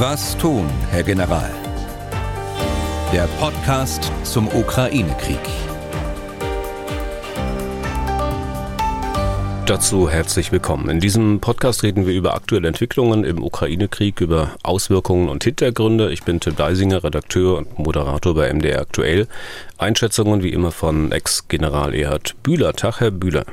Was tun, Herr General? Der Podcast zum Ukraine-Krieg. Dazu herzlich willkommen. In diesem Podcast reden wir über aktuelle Entwicklungen im Ukraine-Krieg, über Auswirkungen und Hintergründe. Ich bin Tim Deisinger, Redakteur und Moderator bei MDR Aktuell. Einschätzungen wie immer von Ex-General Erhard Bühler. Tag, Herr Bühler.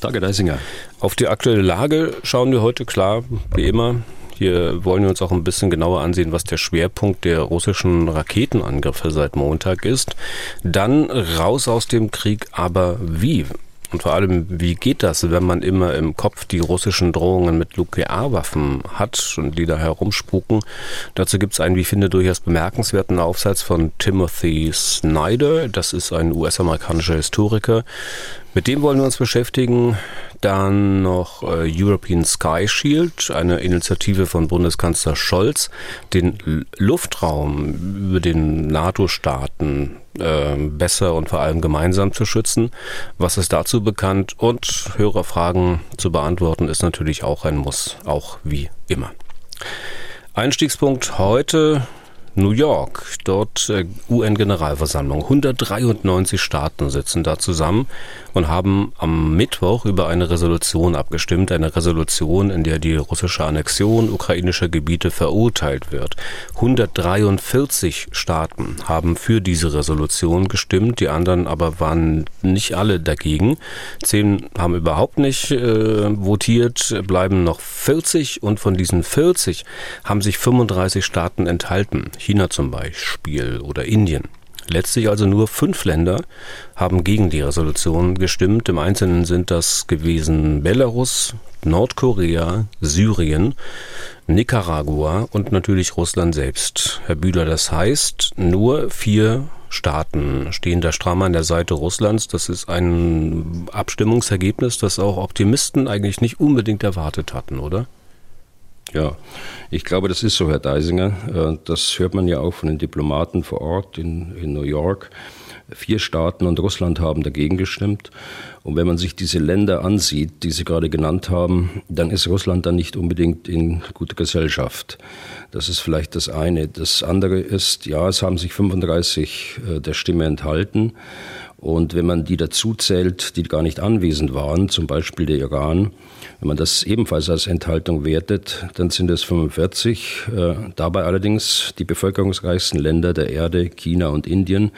Danke, Deisinger. Auf die aktuelle Lage schauen wir heute klar, wie immer, hier wollen wir uns auch ein bisschen genauer ansehen, was der Schwerpunkt der russischen Raketenangriffe seit Montag ist. Dann raus aus dem Krieg, aber wie? Und vor allem, wie geht das, wenn man immer im Kopf die russischen Drohungen mit Nuklearwaffen hat und die da herumspuken? Dazu gibt es einen, wie ich finde, durchaus bemerkenswerten Aufsatz von Timothy Snyder. Das ist ein US-amerikanischer Historiker. Mit dem wollen wir uns beschäftigen. Dann noch äh, European Sky Shield, eine Initiative von Bundeskanzler Scholz, den Luftraum über den NATO-Staaten äh, besser und vor allem gemeinsam zu schützen. Was ist dazu bekannt? Und Hörerfragen zu beantworten ist natürlich auch ein Muss, auch wie immer. Einstiegspunkt heute New York, dort äh, UN-Generalversammlung. 193 Staaten sitzen da zusammen und haben am Mittwoch über eine Resolution abgestimmt. Eine Resolution, in der die russische Annexion ukrainischer Gebiete verurteilt wird. 143 Staaten haben für diese Resolution gestimmt, die anderen aber waren nicht alle dagegen. Zehn haben überhaupt nicht äh, votiert, bleiben noch 40 und von diesen 40 haben sich 35 Staaten enthalten. China zum Beispiel oder Indien. Letztlich also nur fünf Länder haben gegen die Resolution gestimmt. Im Einzelnen sind das gewesen Belarus, Nordkorea, Syrien, Nicaragua und natürlich Russland selbst. Herr Bühler, das heißt, nur vier Staaten stehen da stramm an der Seite Russlands. Das ist ein Abstimmungsergebnis, das auch Optimisten eigentlich nicht unbedingt erwartet hatten, oder? Ja, ich glaube, das ist so, Herr Deisinger. Äh, das hört man ja auch von den Diplomaten vor Ort in, in New York. Vier Staaten und Russland haben dagegen gestimmt. Und wenn man sich diese Länder ansieht, die Sie gerade genannt haben, dann ist Russland dann nicht unbedingt in guter Gesellschaft. Das ist vielleicht das eine. Das andere ist, ja, es haben sich 35 äh, der Stimme enthalten. Und wenn man die dazu zählt, die gar nicht anwesend waren, zum Beispiel der Iran, wenn man das ebenfalls als Enthaltung wertet, dann sind es 45. Äh, dabei allerdings die bevölkerungsreichsten Länder der Erde, China und Indien.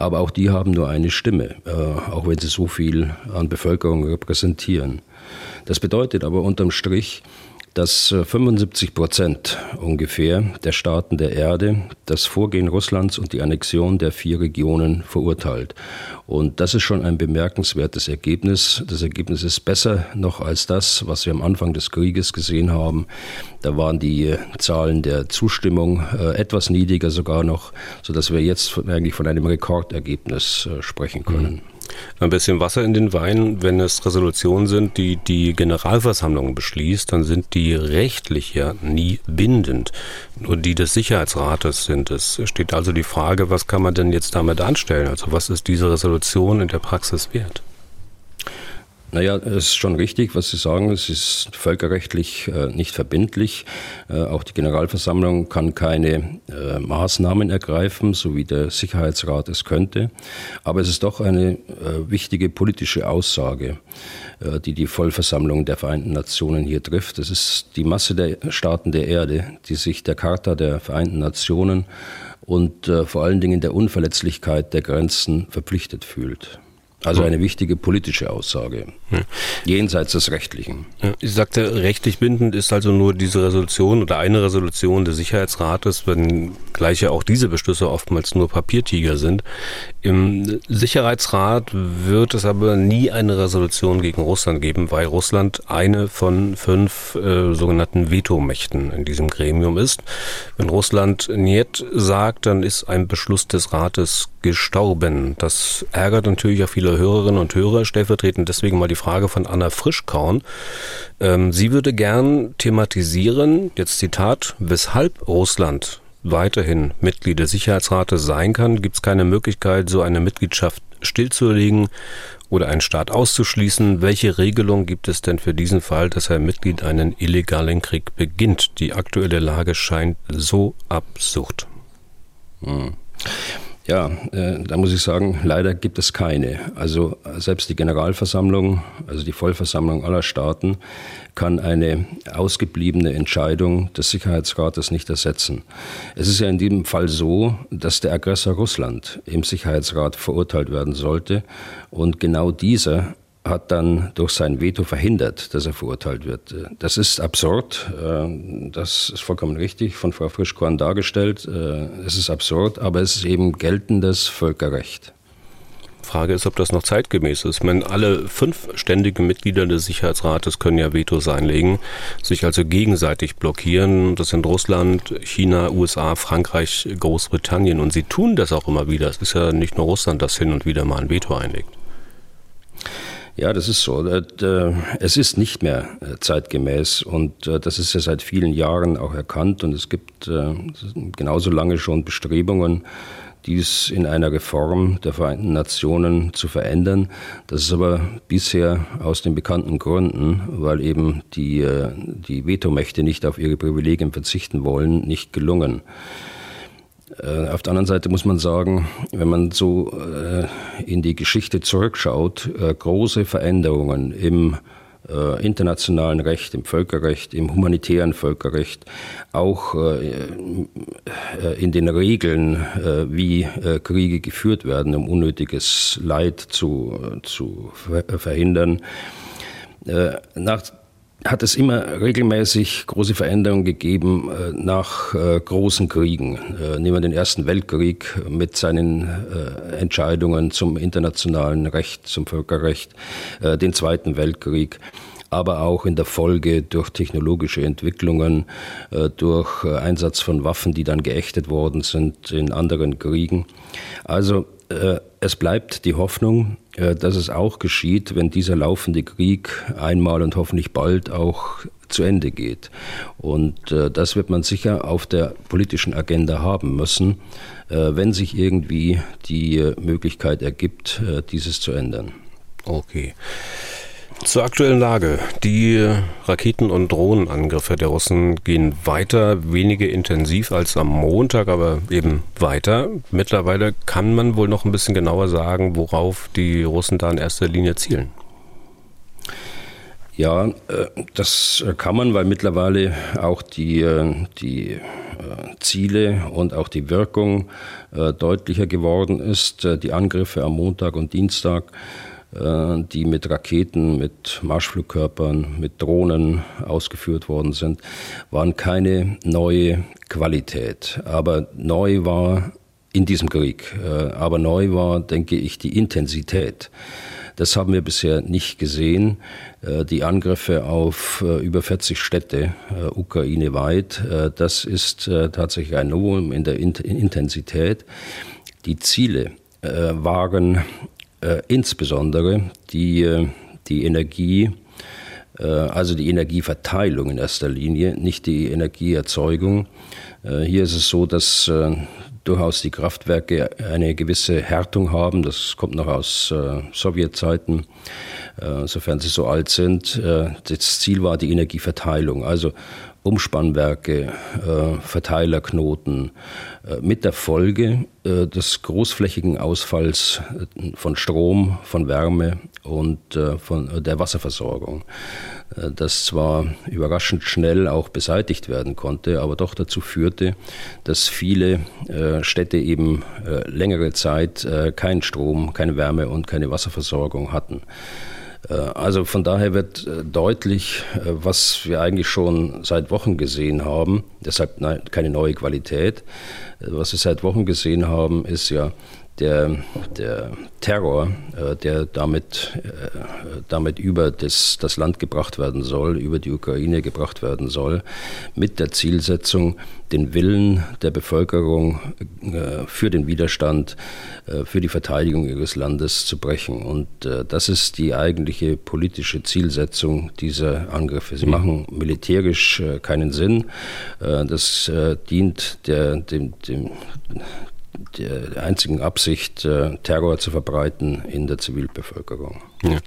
Aber auch die haben nur eine Stimme, äh, auch wenn sie so viel an Bevölkerung repräsentieren. Das bedeutet aber unterm Strich, dass 75 äh, Prozent ungefähr der Staaten der Erde das Vorgehen Russlands und die Annexion der vier Regionen verurteilt. Und das ist schon ein bemerkenswertes Ergebnis. Das Ergebnis ist besser noch als das, was wir am Anfang des Krieges gesehen haben. Da waren die äh, Zahlen der Zustimmung äh, etwas niedriger sogar noch, sodass wir jetzt eigentlich von einem Rekordergebnis sprechen können. Mhm. Ein bisschen Wasser in den Wein, wenn es Resolutionen sind, die die Generalversammlung beschließt, dann sind die rechtlich ja nie bindend. Nur die des Sicherheitsrates sind es. Steht also die Frage, was kann man denn jetzt damit anstellen? Also was ist diese Resolution in der Praxis wert? Naja, es ist schon richtig, was Sie sagen. Es ist völkerrechtlich äh, nicht verbindlich. Äh, auch die Generalversammlung kann keine äh, Maßnahmen ergreifen, so wie der Sicherheitsrat es könnte. Aber es ist doch eine wichtige politische Aussage, die die Vollversammlung der Vereinten Nationen hier trifft. Es ist die Masse der Staaten der Erde, die sich der Charta der Vereinten Nationen und vor allen Dingen der Unverletzlichkeit der Grenzen verpflichtet fühlt. Also eine wichtige politische Aussage, ja. jenseits des Rechtlichen. Ja, ich sagte, rechtlich bindend ist also nur diese Resolution oder eine Resolution des Sicherheitsrates, wenn gleich ja auch diese Beschlüsse oftmals nur Papiertiger sind. Im Sicherheitsrat wird es aber nie eine Resolution gegen Russland geben, weil Russland eine von fünf äh, sogenannten Vetomächten in diesem Gremium ist. Wenn Russland Niet sagt, dann ist ein Beschluss des Rates gestorben. Das ärgert natürlich auch viele viele Hörerinnen und Hörer. Stellvertretend deswegen mal die Frage von Anna Frischkorn. Ähm, sie würde gern thematisieren, jetzt Zitat, weshalb Russland weiterhin Mitglied des Sicherheitsrates sein kann, gibt es keine Möglichkeit, so eine Mitgliedschaft stillzulegen oder einen Staat auszuschließen. Welche Regelung gibt es denn für diesen Fall, dass ein Mitglied einen illegalen Krieg beginnt? Die aktuelle Lage scheint so absurd. Hm. Ja, äh, da muss ich sagen, leider gibt es keine. Also selbst die Generalversammlung, also die Vollversammlung aller Staaten, kann eine ausgebliebene Entscheidung des Sicherheitsrates nicht ersetzen. Es ist ja in diesem Fall so, dass der Aggressor Russland im Sicherheitsrat verurteilt werden sollte und genau dieser hat dann durch sein Veto verhindert, dass er verurteilt wird. Das ist absurd. Äh, das ist vollkommen richtig von Frau Frischkorn dargestellt. Äh, es ist absurd, aber es ist eben geltendes Völkerrecht. Frage ist, ob das noch zeitgemäß ist. Ich meine, alle fünf ständigen Mitglieder des Sicherheitsrates können ja Vetos einlegen, sich also gegenseitig blockieren. Das sind Russland, China, USA, Frankreich, Großbritannien. Und sie tun das auch immer wieder. Es ist ja nicht nur Russland, das hin und wieder mal ein Veto einlegt. Ja, das ist so. Äh, es ist nicht mehr äh, zeitgemäß und äh, das ist ja seit vielen Jahren auch erkannt und es gibt genauso lange schon Bestrebungen, dies in einer Reform der Vereinten Nationen zu verändern. Das ist aber bisher aus den bekannten Gründen, weil eben die, die Vetomächte nicht auf ihre Privilegien verzichten wollen, nicht gelungen. Äh, auf der anderen Seite muss man sagen, wenn man so äh, in die Geschichte zurückschaut, äh, große Veränderungen im internationalen Recht, im Völkerrecht, im humanitären Völkerrecht, auch in den Regeln, wie Kriege geführt werden, um unnötiges Leid zu, zu verhindern. Nach hat es immer regelmäßig große Veränderungen gegeben äh, nach äh, großen Kriegen. Äh, nehmen wir den Ersten Weltkrieg mit seinen Entscheidungen zum internationalen Recht, zum Völkerrecht, den Zweiten Weltkrieg aber auch in der Folge durch technologische Entwicklungen, durch Einsatz von Waffen, die dann geächtet worden sind in anderen Kriegen. Also es bleibt die Hoffnung, dass es auch geschieht, wenn dieser laufende Krieg einmal und hoffentlich bald auch zu Ende geht. Und äh, das wird man sicher auf der politischen Agenda haben müssen, äh, wenn sich irgendwie die Möglichkeit ergibt, dieses zu ändern. Okay. Zur aktuellen Lage. Die Raketen- und Drohnenangriffe der Russen gehen weiter, weniger intensiv als am Montag, aber eben weiter. Mittlerweile kann man wohl noch ein bisschen genauer sagen, worauf die Russen da in erster Linie zielen. Ja, äh, das kann man, weil mittlerweile auch die, äh, die äh, Ziele und auch die Wirkung deutlicher geworden ist. Die Angriffe am Montag und Dienstag die mit Raketen, mit Marschflugkörpern, mit Drohnen ausgeführt worden sind, waren keine neue Qualität. Aber neu war in diesem Krieg, äh, aber neu war, denke ich, die Intensität. Das haben wir bisher nicht gesehen. Äh, die Angriffe auf über 40 Städte, Ukraine weit, das ist tatsächlich ein Novum in der Intensität. Die Ziele waren äh, insbesondere die, äh, die Energie, äh, also die Energieverteilung in erster Linie, nicht die Energieerzeugung. Äh, hier ist es so, dass äh, durchaus die Kraftwerke eine gewisse Härtung haben. Das kommt noch aus äh, Sowjetzeiten, sofern sie so alt sind. das Ziel war die Energieverteilung. Also Umspannwerke, äh, Verteilerknoten, äh, mit der Folge äh, des großflächigen Ausfalls äh, von Strom, von Wärme und äh, von der Wasserversorgung, äh, das zwar überraschend schnell auch beseitigt werden konnte, aber doch dazu führte, dass viele Städte eben längere Zeit keinen Strom, keine Wärme und keine Wasserversorgung hatten. Äh, also von daher wird äh, deutlich, äh, was wir eigentlich schon seit Wochen gesehen haben, deshalb keine neue Qualität. Was wir seit Wochen gesehen haben, ist ja, der, der Terror, äh, der damit, äh, damit über das, das Land gebracht werden soll, über die Ukraine gebracht werden soll, mit der Zielsetzung, den Willen der Bevölkerung äh, für den Widerstand, für die Verteidigung ihres Landes zu brechen. Und das ist die eigentliche politische Zielsetzung dieser Angriffe. Sie mhm. machen militärisch keinen Sinn. Das dient der, dem, dem der einzigen Absicht, äh, Terror zu verbreiten in der Zivilbevölkerung. Ja.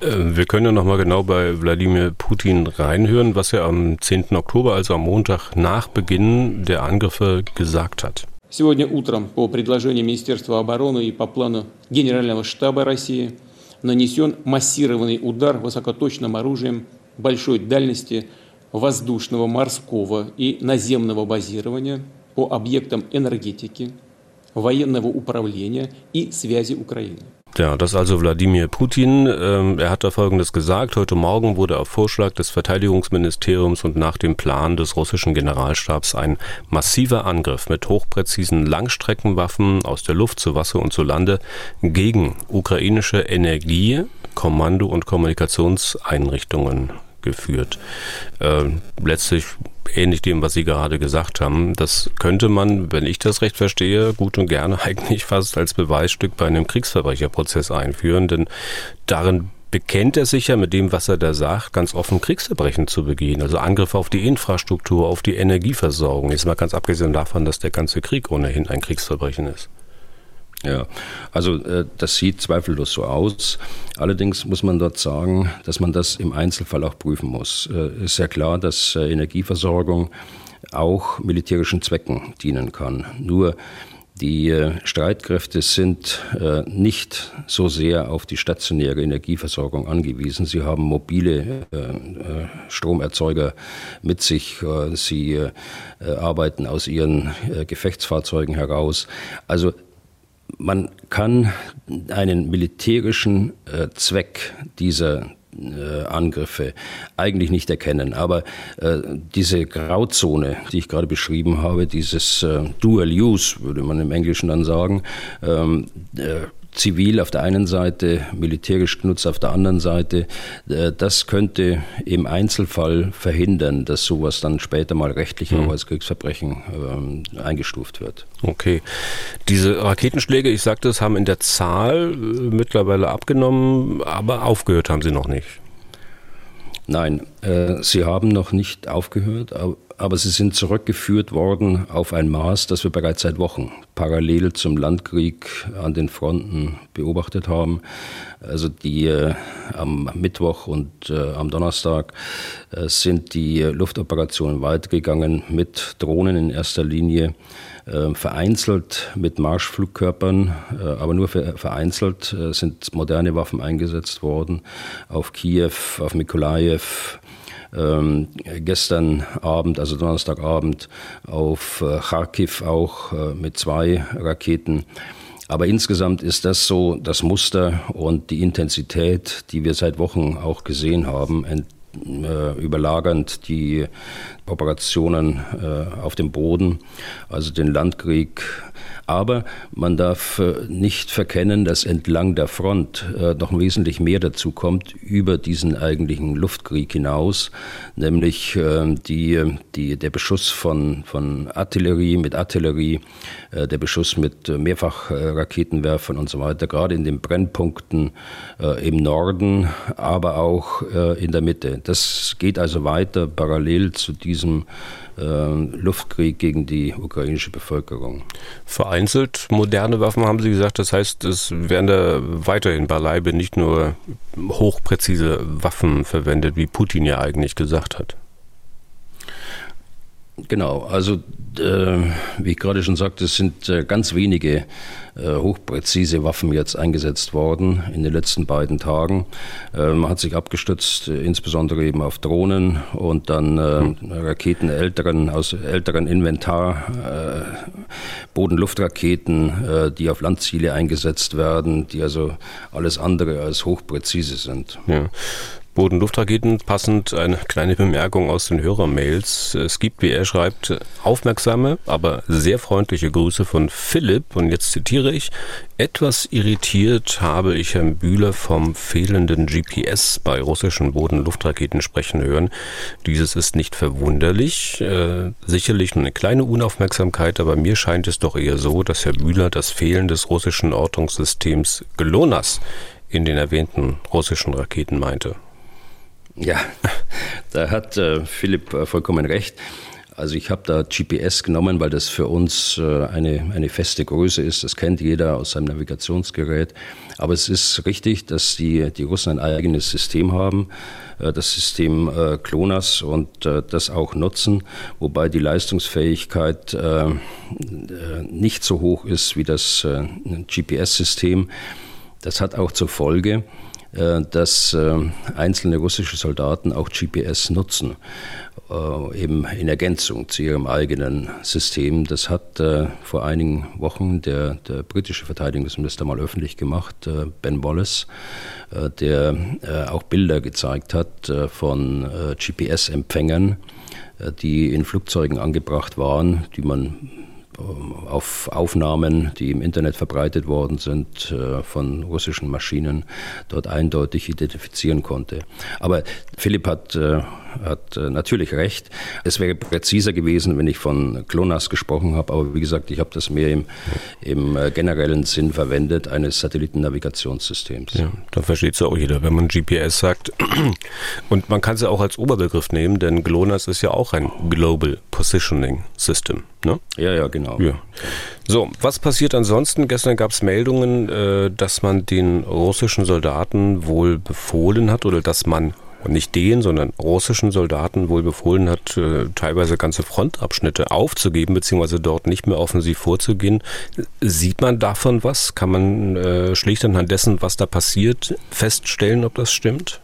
Äh, wir können ja nochmal genau bei Wladimir Putin reinhören, was er am 10. Oktober, also am Montag nach Beginn der Angriffe, gesagt hat. Сегодня утром по предложению Министерства обороны и по плану Генерального штаба России нанесен массированный удар высокоточным оружием большой дальности воздушного, морского и наземного базирования по объектам энергетики, военного управления и связи Украины. Ja, das ist also Wladimir Putin. Ähm, er hat da Folgendes gesagt. Heute Morgen wurde auf Vorschlag des Verteidigungsministeriums und nach dem Plan des russischen Generalstabs ein massiver Angriff mit hochpräzisen Langstreckenwaffen aus der Luft zu Wasser und zu Lande gegen ukrainische Energie, Kommando- und Kommunikationseinrichtungen geführt. Äh, letztlich ähnlich dem, was Sie gerade gesagt haben. Das könnte man, wenn ich das recht verstehe, gut und gerne eigentlich fast als Beweisstück bei einem Kriegsverbrecherprozess einführen, denn darin bekennt er sich ja mit dem, was er da sagt, ganz offen Kriegsverbrechen zu begehen. Also Angriffe auf die Infrastruktur, auf die Energieversorgung. Jetzt mal ganz abgesehen davon, dass der ganze Krieg ohnehin ein Kriegsverbrechen ist. Ja, also äh, das sieht zweifellos so aus. Allerdings muss man dort sagen, dass man das im Einzelfall auch prüfen muss. Äh, ist ja klar, dass äh, Energieversorgung auch militärischen Zwecken dienen kann. Nur die Streitkräfte sind nicht so sehr auf die stationäre Energieversorgung angewiesen. Sie haben mobile Stromerzeuger mit sich. Sie arbeiten aus ihren Gefechtsfahrzeugen heraus. Also man kann einen militärischen äh, Zweck dieser äh, Angriffe eigentlich nicht erkennen. Aber äh, diese Grauzone, die ich gerade beschrieben habe, dieses äh, Dual Use, würde man im Englischen dann sagen, ähm, äh, zivil auf der einen Seite, militärisch genutzt auf der anderen Seite. Äh, das könnte im Einzelfall verhindern, dass sowas dann später mal rechtlich mhm. auch als Kriegsverbrechen ähm, eingestuft wird. Okay. Diese Raketenschläge, ich sagte es, haben in der Zahl äh, mittlerweile abgenommen, aber aufgehört haben sie noch nicht. Nein, äh, sie haben noch nicht aufgehört, aber sie sind zurückgeführt worden auf ein Maß, das wir bereits seit Wochen parallel zum Landkrieg an den Fronten beobachtet haben. Also die äh, am Mittwoch und äh, am Donnerstag äh, sind die Luftoperationen weitergegangen mit Drohnen in erster Linie, äh, vereinzelt mit Marschflugkörpern, äh, aber nur vereinzelt äh, sind moderne Waffen eingesetzt worden auf Kiew, auf Mikolajew, ähm, gestern Abend, also Donnerstagabend, auf äh, Kharkiv auch äh, mit zwei Raketen. Aber insgesamt ist das so das Muster und die Intensität, die wir seit Wochen auch gesehen haben, äh, überlagernd die Operationen äh, auf dem Boden, also den Landkrieg. Aber man darf äh, nicht verkennen, dass entlang der Front noch wesentlich mehr dazu kommt über diesen eigentlichen Luftkrieg hinaus, nämlich die, die, der Beschuss von, von Artillerie mit Artillerie, der Beschuss mit Mehrfachraketenwerfern und so weiter, gerade in den Brennpunkten im Norden, aber auch in der Mitte. Das geht also weiter parallel zu diesem äh, Luftkrieg gegen die ukrainische Bevölkerung. Vereinzelt moderne Waffen haben Sie gesagt, das heißt, es werden da weiterhin beileibe nicht nur hochpräzise Waffen verwendet, wie Putin ja eigentlich gesagt hat. Genau, also äh, wie ich gerade schon sagte, es sind äh, ganz wenige äh, hochpräzise Waffen jetzt eingesetzt worden in den letzten beiden Tagen. Äh, man hat sich abgestützt, äh, insbesondere eben auf Drohnen und dann äh, Raketen älteren, aus älteren Inventar, Boden-Luftraketen, die auf Landziele eingesetzt werden, die also alles andere als hochpräzise sind. Ja. Boden-Luftraketen. Passend eine kleine Bemerkung aus den Hörermails. Es gibt, wie er schreibt, aufmerksame, aber sehr freundliche Grüße von Philipp. Und jetzt zitiere ich. Etwas irritiert habe ich Herrn Bühler vom fehlenden GPS bei russischen Boden-Luftraketen sprechen hören. Dieses ist nicht verwunderlich. Äh, sicherlich nur eine kleine Unaufmerksamkeit, aber mir scheint es doch eher so, dass Herr Bühler das Fehlen des russischen Ortungssystems GLONASS in den erwähnten russischen Raketen meinte. Ja, da hat äh, Philipp äh, vollkommen recht. Also ich habe da GPS genommen, weil das für uns äh, eine, eine feste Größe ist. Das kennt jeder aus seinem Navigationsgerät. Aber es ist richtig, dass die, die Russen ein eigenes System haben, äh, das System äh, CLONASS und das auch nutzen, wobei die Leistungsfähigkeit nicht so hoch ist wie das GPS-System. Das hat auch zur Folge, dass einzelne russische Soldaten auch GPS nutzen äh, eben in Ergänzung zu ihrem eigenen System. Das hat äh, vor einigen Wochen der, der britische Verteidigungsminister mal öffentlich gemacht, äh, Ben Wallace, äh, der äh, auch Bilder gezeigt hat äh, von GPS-Empfängern, die in Flugzeugen angebracht waren, die man auf Aufnahmen, die im Internet verbreitet worden sind, von russischen Maschinen dort eindeutig identifizieren konnte. Aber Philipp hat hat äh, natürlich recht. Es wäre präziser gewesen, wenn ich von GLONASS gesprochen habe, aber wie gesagt, ich habe das mehr im, im äh, generellen Sinn verwendet, eines Satellitennavigationssystems. Ja, da versteht es auch jeder, wenn man GPS sagt. Und man kann es ja auch als Oberbegriff nehmen, denn GLONASS ist ja auch ein Global Positioning System. Ne? Ja, ja, genau. Ja. So, was passiert ansonsten? Gestern gab es Meldungen, äh, dass man den russischen Soldaten wohl befohlen hat oder dass man und nicht den, sondern russischen Soldaten wohl befohlen hat, äh, teilweise ganze Frontabschnitte aufzugeben, beziehungsweise dort nicht mehr offensiv vorzugehen. Sieht man davon was? Kann man äh, schlicht anhand dessen, was da passiert, feststellen, ob das stimmt?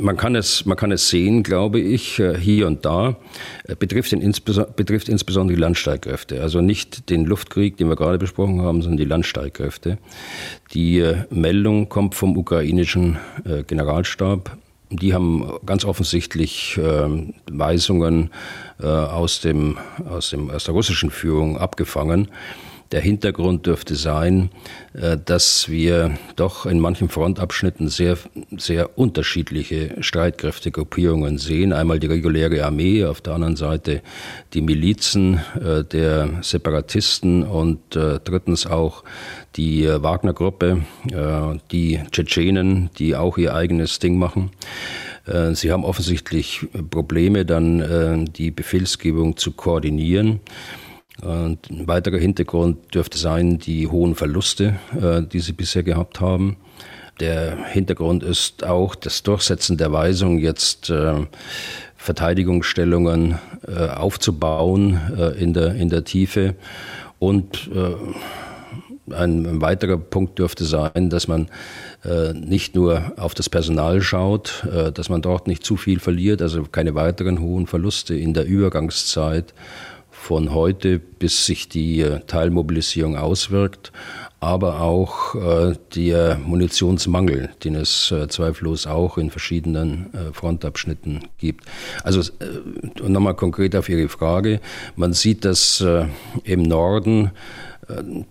Man kann es, man kann es sehen, glaube ich, äh, hier und da. Äh, betrifft, den, betrifft insbesondere die Landstreitkräfte. Also nicht den Luftkrieg, den wir gerade besprochen haben, sondern die Landstreitkräfte. Die äh, Meldung kommt vom ukrainischen Generalstab. Die haben ganz offensichtlich Weisungen aus, dem, aus, dem, aus der russischen Führung abgefangen der Hintergrund dürfte sein, äh, dass wir doch in manchen Frontabschnitten sehr, sehr unterschiedliche Streitkräftegruppierungen sehen. Einmal die reguläre Armee, auf der anderen Seite die Milizen äh, der Separatisten und äh, drittens auch die Wagner-Gruppe, die Tschetschenen, die auch ihr eigenes Ding machen. Sie haben offensichtlich Probleme, dann die Befehlsgebung zu koordinieren. Und ein weiterer Hintergrund dürfte sein die hohen Verluste, äh, die sie bisher gehabt haben. Der Hintergrund ist auch das Durchsetzen der Weisung, jetzt äh, Verteidigungsstellungen äh, aufzubauen in, der, in der Tiefe. Und ein weiterer Punkt dürfte sein, dass man nicht nur auf das Personal schaut, dass man dort nicht zu viel verliert, also keine weiteren hohen Verluste in der Übergangszeit von heute, bis sich die äh, Teilmobilisierung auswirkt, aber auch äh, der Munitionsmangel, den es äh, zweifellos auch in verschiedenen Frontabschnitten gibt. Also nochmal konkret auf Ihre Frage. Man sieht, dass im Norden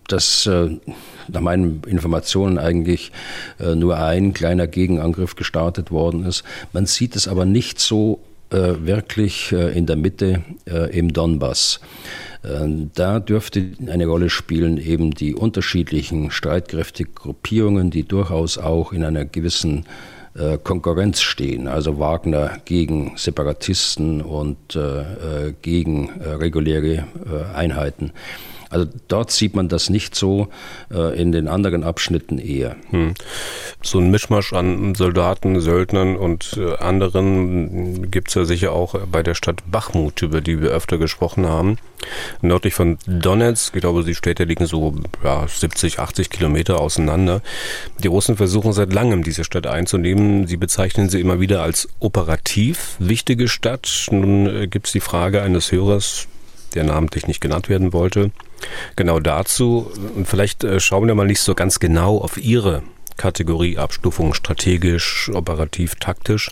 dass nach meinen Informationen eigentlich nur ein kleiner Gegenangriff gestartet worden ist. Man sieht es aber nicht so wirklich äh, in der Mitte äh, im Donbass. Da dürfte eine Rolle spielen eben die unterschiedlichen Streitkräftegruppierungen, die durchaus auch in einer gewissen Konkurrenz stehen, also Wagner gegen Separatisten und gegen reguläre Einheiten. Also dort sieht man das nicht so, äh, in den anderen Abschnitten eher. Hm. So ein Mischmasch an Soldaten, Söldnern und äh, anderen gibt es ja sicher auch bei der Stadt Bachmut, über die wir öfter gesprochen haben. Nördlich von Donetsk, ich glaube, die Städte liegen so ja, 70, 80 Kilometer auseinander. Die Russen versuchen seit langem, diese Stadt einzunehmen. Sie bezeichnen sie immer wieder als operativ wichtige Stadt. Nun äh, gibt es die Frage eines Hörers, der namentlich nicht genannt werden wollte. Genau dazu. Vielleicht äh, schauen wir mal nicht so ganz genau auf Ihre Kategorieabstufung strategisch, operativ, taktisch.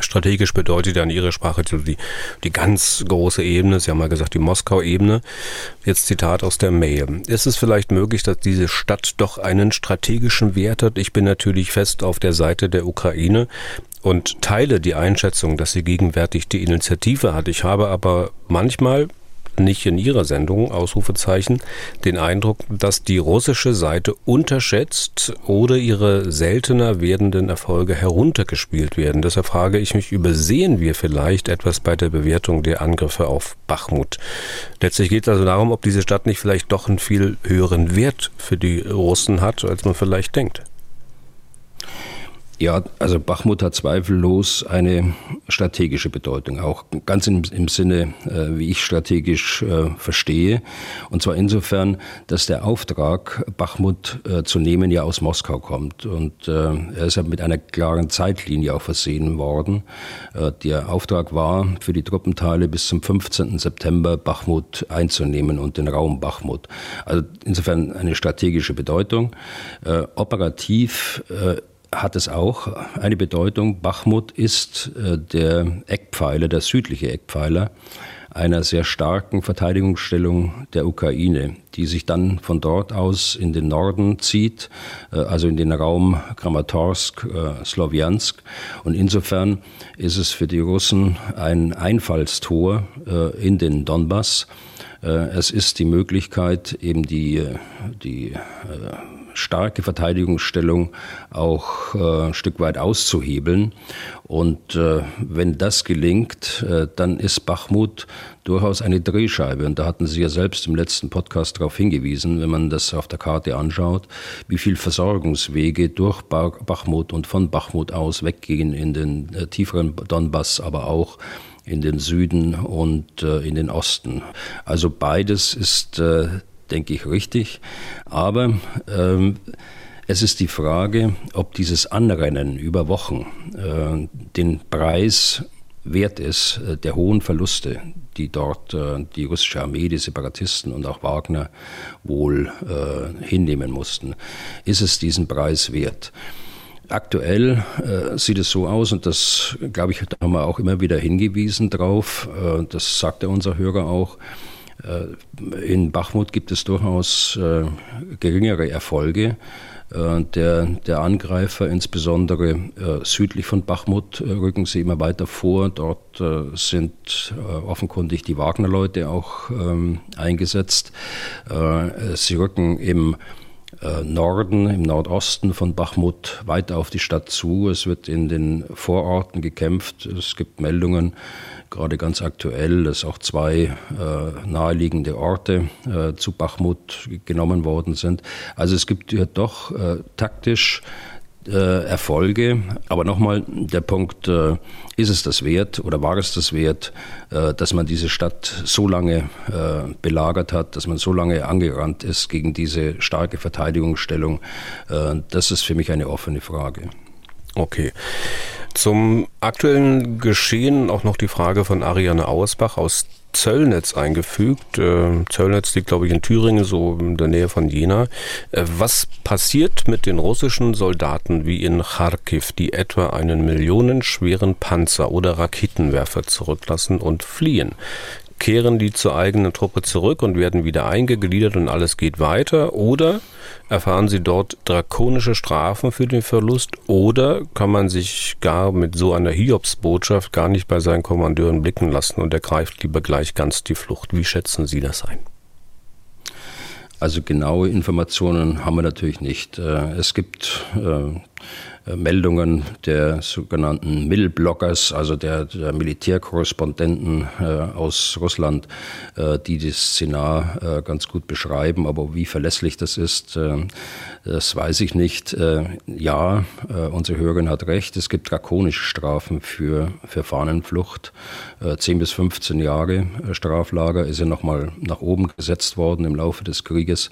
Strategisch bedeutet ja in Ihrer Sprache die, die ganz große Ebene, Sie haben mal gesagt, die Moskau-Ebene. Jetzt Zitat aus der Mail. Ist es vielleicht möglich, dass diese Stadt doch einen strategischen Wert hat? Ich bin natürlich fest auf der Seite der Ukraine und teile die Einschätzung, dass sie gegenwärtig die Initiative hat. Ich habe aber manchmal nicht in Ihrer Sendung, Ausrufezeichen, den Eindruck, dass die russische Seite unterschätzt oder ihre seltener werdenden Erfolge heruntergespielt werden. Deshalb frage ich mich, übersehen wir vielleicht etwas bei der Bewertung der Angriffe auf Bachmut? Letztlich geht es also darum, ob diese Stadt nicht vielleicht doch einen viel höheren Wert für die Russen hat, als man vielleicht denkt. Ja, also Bachmut hat zweifellos eine strategische Bedeutung, auch ganz im, im Sinne, äh, wie ich strategisch äh, verstehe. Und zwar insofern, dass der Auftrag, Bachmut äh, zu nehmen, ja aus Moskau kommt. Und äh, er ist ja mit einer klaren Zeitlinie auch versehen worden. Äh, der Auftrag war, für die Truppenteile bis zum 15. September Bachmut einzunehmen und den Raum Bachmut. Also insofern eine strategische Bedeutung. Äh, operativ hat es auch eine Bedeutung. Bachmut ist äh, der Eckpfeiler, der südliche Eckpfeiler einer sehr starken Verteidigungsstellung der Ukraine, die sich dann von dort aus in den Norden zieht, äh, also in den Raum Kramatorsk, äh, Slowiansk. Und insofern ist es für die Russen ein Einfallstor in den Donbass. Es ist die Möglichkeit, eben die, die starke Verteidigungsstellung auch äh, ein Stück weit auszuhebeln. Und äh, wenn das gelingt, äh, dann ist Bachmut durchaus eine Drehscheibe. Und da hatten Sie ja selbst im letzten Podcast darauf hingewiesen, wenn man das auf der Karte anschaut, wie viel Versorgungswege durch Bachmut und von Bachmut aus weggehen in den tieferen Donbass, aber auch in den Süden und in den Osten. Also beides ist denke ich, richtig. Aber ähm, es ist die Frage, ob dieses Anrennen über Wochen äh, den Preis wert ist, äh, der hohen Verluste, die dort äh, die russische Armee, die Separatisten und auch Wagner wohl äh, hinnehmen mussten. Ist es diesen Preis wert? Aktuell äh, sieht es so aus, und das, glaube ich, da haben wir auch immer wieder hingewiesen drauf, äh, das sagte unser Hörer auch, in Bachmut gibt es durchaus äh, geringere Erfolge. Äh, der, der Angreifer, insbesondere südlich von Bachmut, rücken sie immer weiter vor. Dort sind offenkundig die Wagner-Leute auch ähm, eingesetzt. sie rücken im Norden, im Nordosten von Bachmut weiter auf die Stadt zu. Es wird in den Vororten gekämpft. Es gibt Meldungen, gerade ganz aktuell, dass auch zwei äh, naheliegende Orte äh, zu Bachmut genommen worden sind. Also es gibt ja doch äh, taktisch äh, Erfolge. Aber nochmal der Punkt, äh, ist es das wert oder war es das wert, äh, dass man diese Stadt so lange belagert hat, dass man so lange angerannt ist gegen diese starke Verteidigungsstellung? das ist für mich eine offene Frage. Okay. Zum aktuellen Geschehen auch noch die Frage von Ariane Auersbach aus Zöllnitz eingefügt. Äh, Zöllnitz liegt, glaube ich, in Thüringen, so in der Nähe von Jena. Äh, was passiert mit den russischen Soldaten wie in Kharkiv, die etwa einen millionenschweren Panzer oder Raketenwerfer zurücklassen und fliehen? Kehren die zur eigenen Truppe zurück und werden wieder eingegliedert und alles geht weiter? Oder erfahren sie dort drakonische Strafen für den Verlust? Oder kann man sich gar mit so einer Hiobsbotschaft gar nicht bei seinen Kommandeuren blicken lassen und ergreift lieber gleich ganz die Flucht? Wie schätzen Sie das ein? Also genaue Informationen haben wir natürlich nicht. Äh, es gibt äh, Meldungen der sogenannten Mill-Bloggers, also der, der Militärkorrespondenten äh, aus Russland, äh, die das Szenar äh, ganz gut beschreiben. Aber wie verlässlich das ist, äh, das weiß ich nicht. Äh, ja, unsere Hörerin hat recht. Es gibt drakonische Strafen für, für Fahnenflucht. 10 bis 15 Jahre Straflager ist ja nochmal nach oben gesetzt worden im Laufe des Krieges.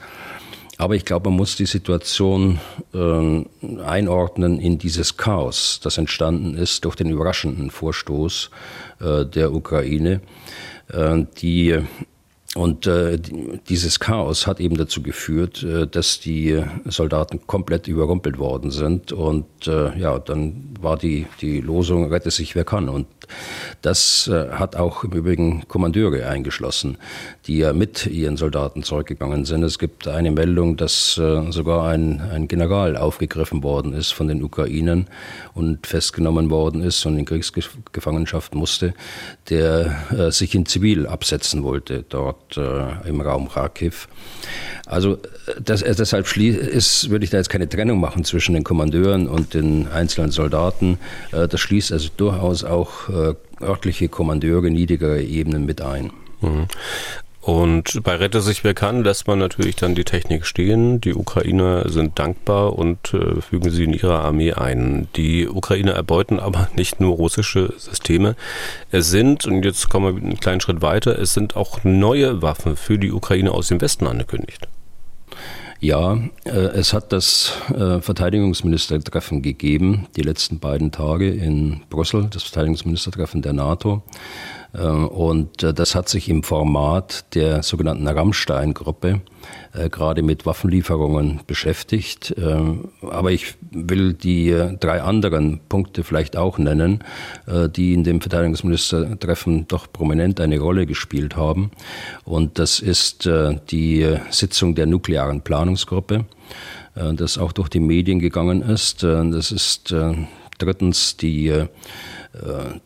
Aber ich glaube, man muss die Situation äh, einordnen in dieses Chaos, das entstanden ist durch den überraschenden Vorstoß äh, der Ukraine, äh, die und äh, dieses Chaos hat eben dazu geführt, äh, dass die Soldaten komplett überrumpelt worden sind. Und äh, ja, dann war die, die Losung, rette sich wer kann. Und das äh, hat auch im Übrigen Kommandeure eingeschlossen, die ja mit ihren Soldaten zurückgegangen sind. Es gibt eine Meldung, dass äh, sogar ein, ein General aufgegriffen worden ist von den Ukrainern und festgenommen worden ist und in Kriegsgefangenschaft musste, der äh, sich in Zivil absetzen wollte dort im Raum Kharkiv. Also das, äh, deshalb ist, würde ich da jetzt keine Trennung machen zwischen den Kommandeuren und den einzelnen Soldaten. Äh, das schließt also durchaus auch äh, örtliche Kommandeure niedrigerer Ebenen mit ein. Mhm. Und bei Rette sich wer kann, lässt man natürlich dann die Technik stehen. Die Ukrainer sind dankbar und äh, fügen sie in ihre Armee ein. Die Ukrainer erbeuten aber nicht nur russische Systeme. Es sind, und jetzt kommen wir einen kleinen Schritt weiter, es sind auch neue Waffen für die Ukraine aus dem Westen angekündigt. Ja, äh, es hat das äh, Verteidigungsministertreffen gegeben, die letzten beiden Tage in Brüssel, das Verteidigungsministertreffen der NATO. Äh, und äh, das hat sich im Format der sogenannten Rammstein-Gruppe äh, gerade mit Waffenlieferungen beschäftigt. Aber ich will die drei anderen Punkte vielleicht auch nennen, die in dem Verteidigungsministertreffen doch prominent eine Rolle gespielt haben. Und das ist die Sitzung der nuklearen Planungsgruppe, das auch durch die Medien gegangen ist. Das ist drittens die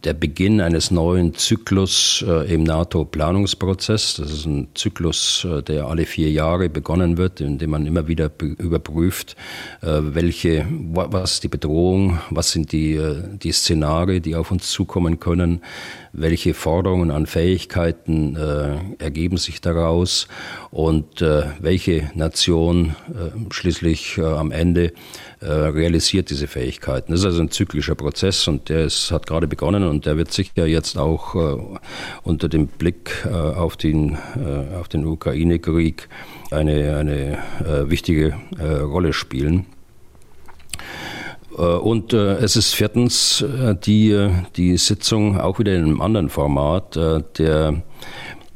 der Beginn eines neuen Zyklus äh, im NATO-Planungsprozess. Das ist ein Zyklus, äh, der alle vier Jahre begonnen wird, in dem man immer wieder überprüft, welche, was die Bedrohung, was sind die, die Szenarien, die auf uns zukommen können, welche Forderungen an Fähigkeiten ergeben sich daraus und welche Nation schließlich am Ende realisiert diese Fähigkeiten. Das ist also ein zyklischer Prozess und der ist, hat gerade begonnen und der wird sicher jetzt auch äh, unter dem Blick äh, auf den, äh, auf den Ukraine-Krieg eine, eine äh, wichtige äh, Rolle spielen. Äh, und es ist viertens die, die Sitzung auch wieder in einem anderen Format der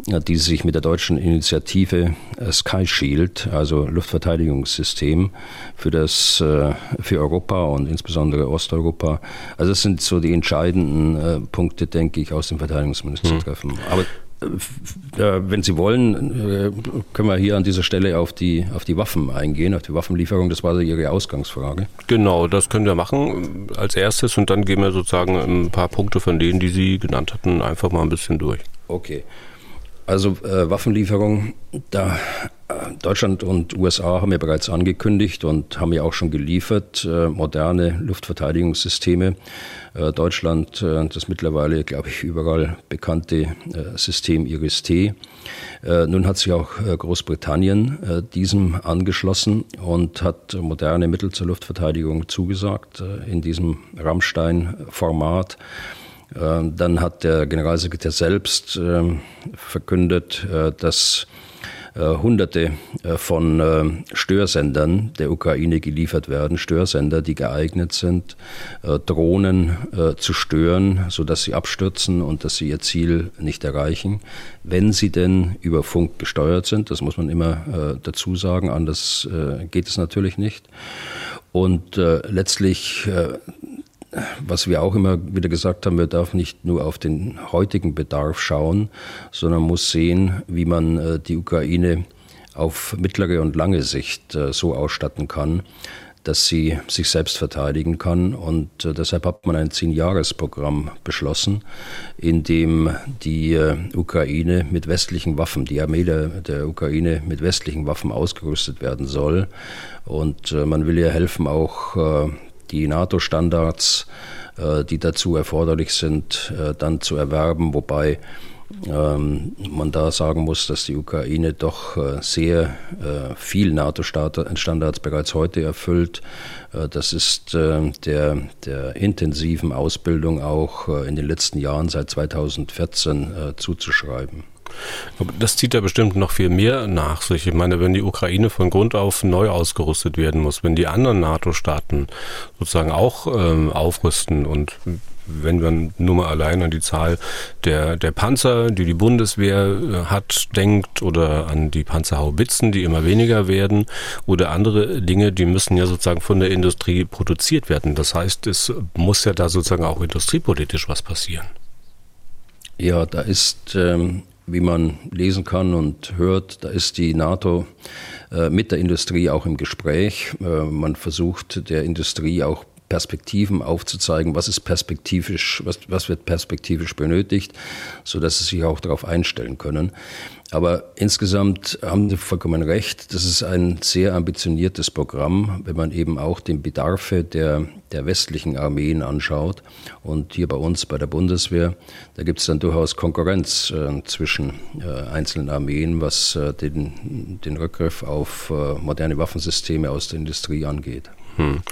die sich mit der deutschen Initiative äh, Sky Shield, also Luftverteidigungssystem für das äh, für Europa und insbesondere Osteuropa. Also das sind so die entscheidenden äh, Punkte, denke ich, aus dem Verteidigungsministertreffen. Hm. Aber wenn Sie wollen, können wir hier an dieser Stelle auf die, auf die Waffen eingehen, auf die Waffenlieferung. Das war Ihre Ausgangsfrage. Genau, das können wir machen als erstes und dann gehen wir sozusagen ein paar Punkte von denen, die Sie genannt hatten, einfach mal ein bisschen durch. Okay. Also äh, Waffenlieferung, da äh, Deutschland und USA haben ja bereits angekündigt und haben ja auch schon geliefert äh, moderne Luftverteidigungssysteme. Äh, Deutschland äh, das mittlerweile, glaube ich, überall bekannte äh, System IRIS-T. nun hat sich auch Großbritannien diesem angeschlossen und hat moderne Mittel zur Luftverteidigung zugesagt in diesem Rammstein-Format. Ähm, dann hat der Generalsekretär selbst ähm, verkündet, äh, dass äh, Hunderte äh, von Störsendern der Ukraine geliefert werden, Störsender, die geeignet sind, Drohnen zu stören, sodass sie abstürzen und dass sie ihr Ziel nicht erreichen, wenn sie denn über Funk gesteuert sind. Das muss man immer dazu sagen, anders geht es natürlich nicht. Und letztlich was wir auch immer wieder gesagt haben, wir darf nicht nur auf den heutigen Bedarf schauen, sondern muss sehen, wie man äh, die Ukraine auf mittlere und lange Sicht äh, so ausstatten kann, dass sie sich selbst verteidigen kann. Und äh, deshalb hat man ein Zehn-Jahres-Programm beschlossen, in dem die Ukraine mit westlichen Waffen, die Armee der, der Ukraine mit westlichen Waffen ausgerüstet werden soll. Und man will ihr helfen, auch die NATO-Standards, äh, die dazu erforderlich sind, äh, dann zu erwerben, wobei ähm, man da sagen muss, dass die Ukraine doch äh, sehr viel NATO-Standards bereits heute erfüllt. Das ist der, der intensiven Ausbildung auch in den letzten Jahren seit 2014 zuzuschreiben. Das zieht ja bestimmt noch viel mehr nach sich. Ich meine, wenn die Ukraine von Grund auf neu ausgerüstet werden muss, wenn die anderen NATO-Staaten sozusagen auch ähm, aufrüsten und wenn man nur mal allein an die Zahl der, der Panzer, die die Bundeswehr äh, hat, denkt oder an die Panzerhaubitzen, die immer weniger werden oder andere Dinge, die müssen ja sozusagen von der Industrie produziert werden. Das heißt, es muss ja da sozusagen auch industriepolitisch was passieren. Ja, da ist, ähm, wie man lesen kann und hört, da ist die NATO äh, mit der Industrie auch im Gespräch. Äh, man versucht der Industrie auch Perspektiven aufzuzeigen, was ist perspektivisch, was, was wird perspektivisch benötigt, so dass sie sich auch darauf einstellen können. Aber insgesamt haben Sie vollkommen recht. Das ist ein sehr ambitioniertes Programm, wenn man eben auch den Bedarfe der, der westlichen Armeen anschaut. Und hier bei uns bei der Bundeswehr, da gibt es dann durchaus Konkurrenz äh, zwischen äh, einzelnen Armeen, was äh, den, den Rückgriff auf äh, moderne Waffensysteme aus der Industrie angeht. Hm.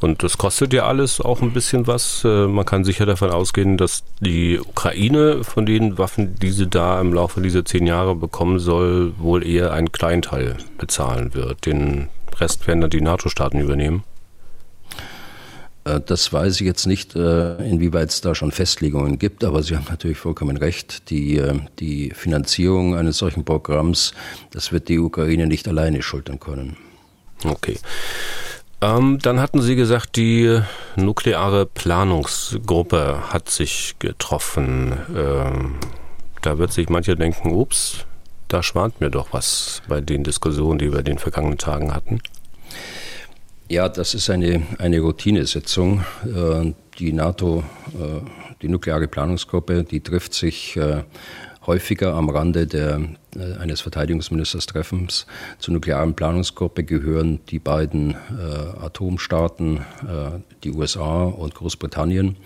Und das kostet ja alles auch ein bisschen was. Äh, man kann sicher davon ausgehen, dass die Ukraine von den Waffen, die sie da im Laufe dieser zehn Jahre bekommen soll, wohl eher einen Kleinteil bezahlen wird. Den Rest werden dann die NATO-Staaten übernehmen. Äh, das weiß ich jetzt nicht, äh, inwieweit es da schon Festlegungen gibt, aber Sie haben natürlich vollkommen recht. Die, die Finanzierung eines solchen Programms, das wird die Ukraine nicht alleine schultern können. Okay. Ähm, dann hatten Sie gesagt, die nukleare Planungsgruppe hat sich getroffen. Ähm, da wird sich mancher denken, ups, da schwant mir doch was bei den Diskussionen, die wir in den vergangenen Tagen hatten. Ja, das ist eine, eine Routinesitzung. Äh, die NATO, äh, die nukleare Planungsgruppe, die trifft sich äh, häufiger am Rande der, äh, eines Verteidigungsministerstreffens. Zur nuklearen Planungsgruppe gehören die beiden äh, Atomstaaten, äh, die USA und Großbritannien,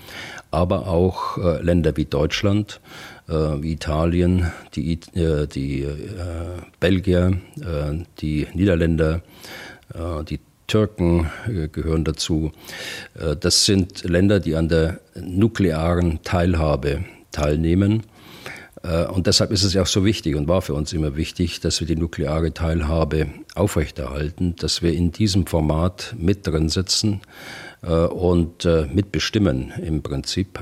aber auch äh, Länder wie Deutschland, äh, wie Italien, die, äh, die Belgier, die Niederländer, die Türken gehören dazu. Das sind Länder, die an der nuklearen Teilhabe teilnehmen. Äh, und deshalb ist es ja auch so wichtig und war für uns immer wichtig, dass wir die nukleare Teilhabe aufrechterhalten, dass wir in diesem Format mit drin sitzen äh, und äh, mitbestimmen im Prinzip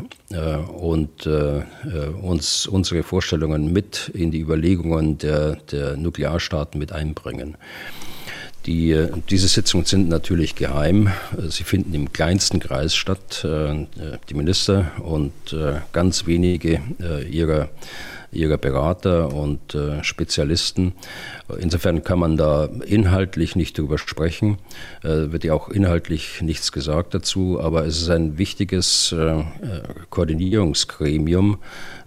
und uns unsere Vorstellungen mit in die Überlegungen der, der Nuklearstaaten mit einbringen. Die, diese Sitzungen sind natürlich geheim. Sie finden im kleinsten Kreis statt. Die Minister und ganz wenige ihrer ihrer Berater und äh, Spezialisten. Insofern kann man da inhaltlich nicht drüber sprechen, äh, wird ja auch inhaltlich nichts gesagt dazu, aber es ist ein wichtiges äh, Koordinierungsgremium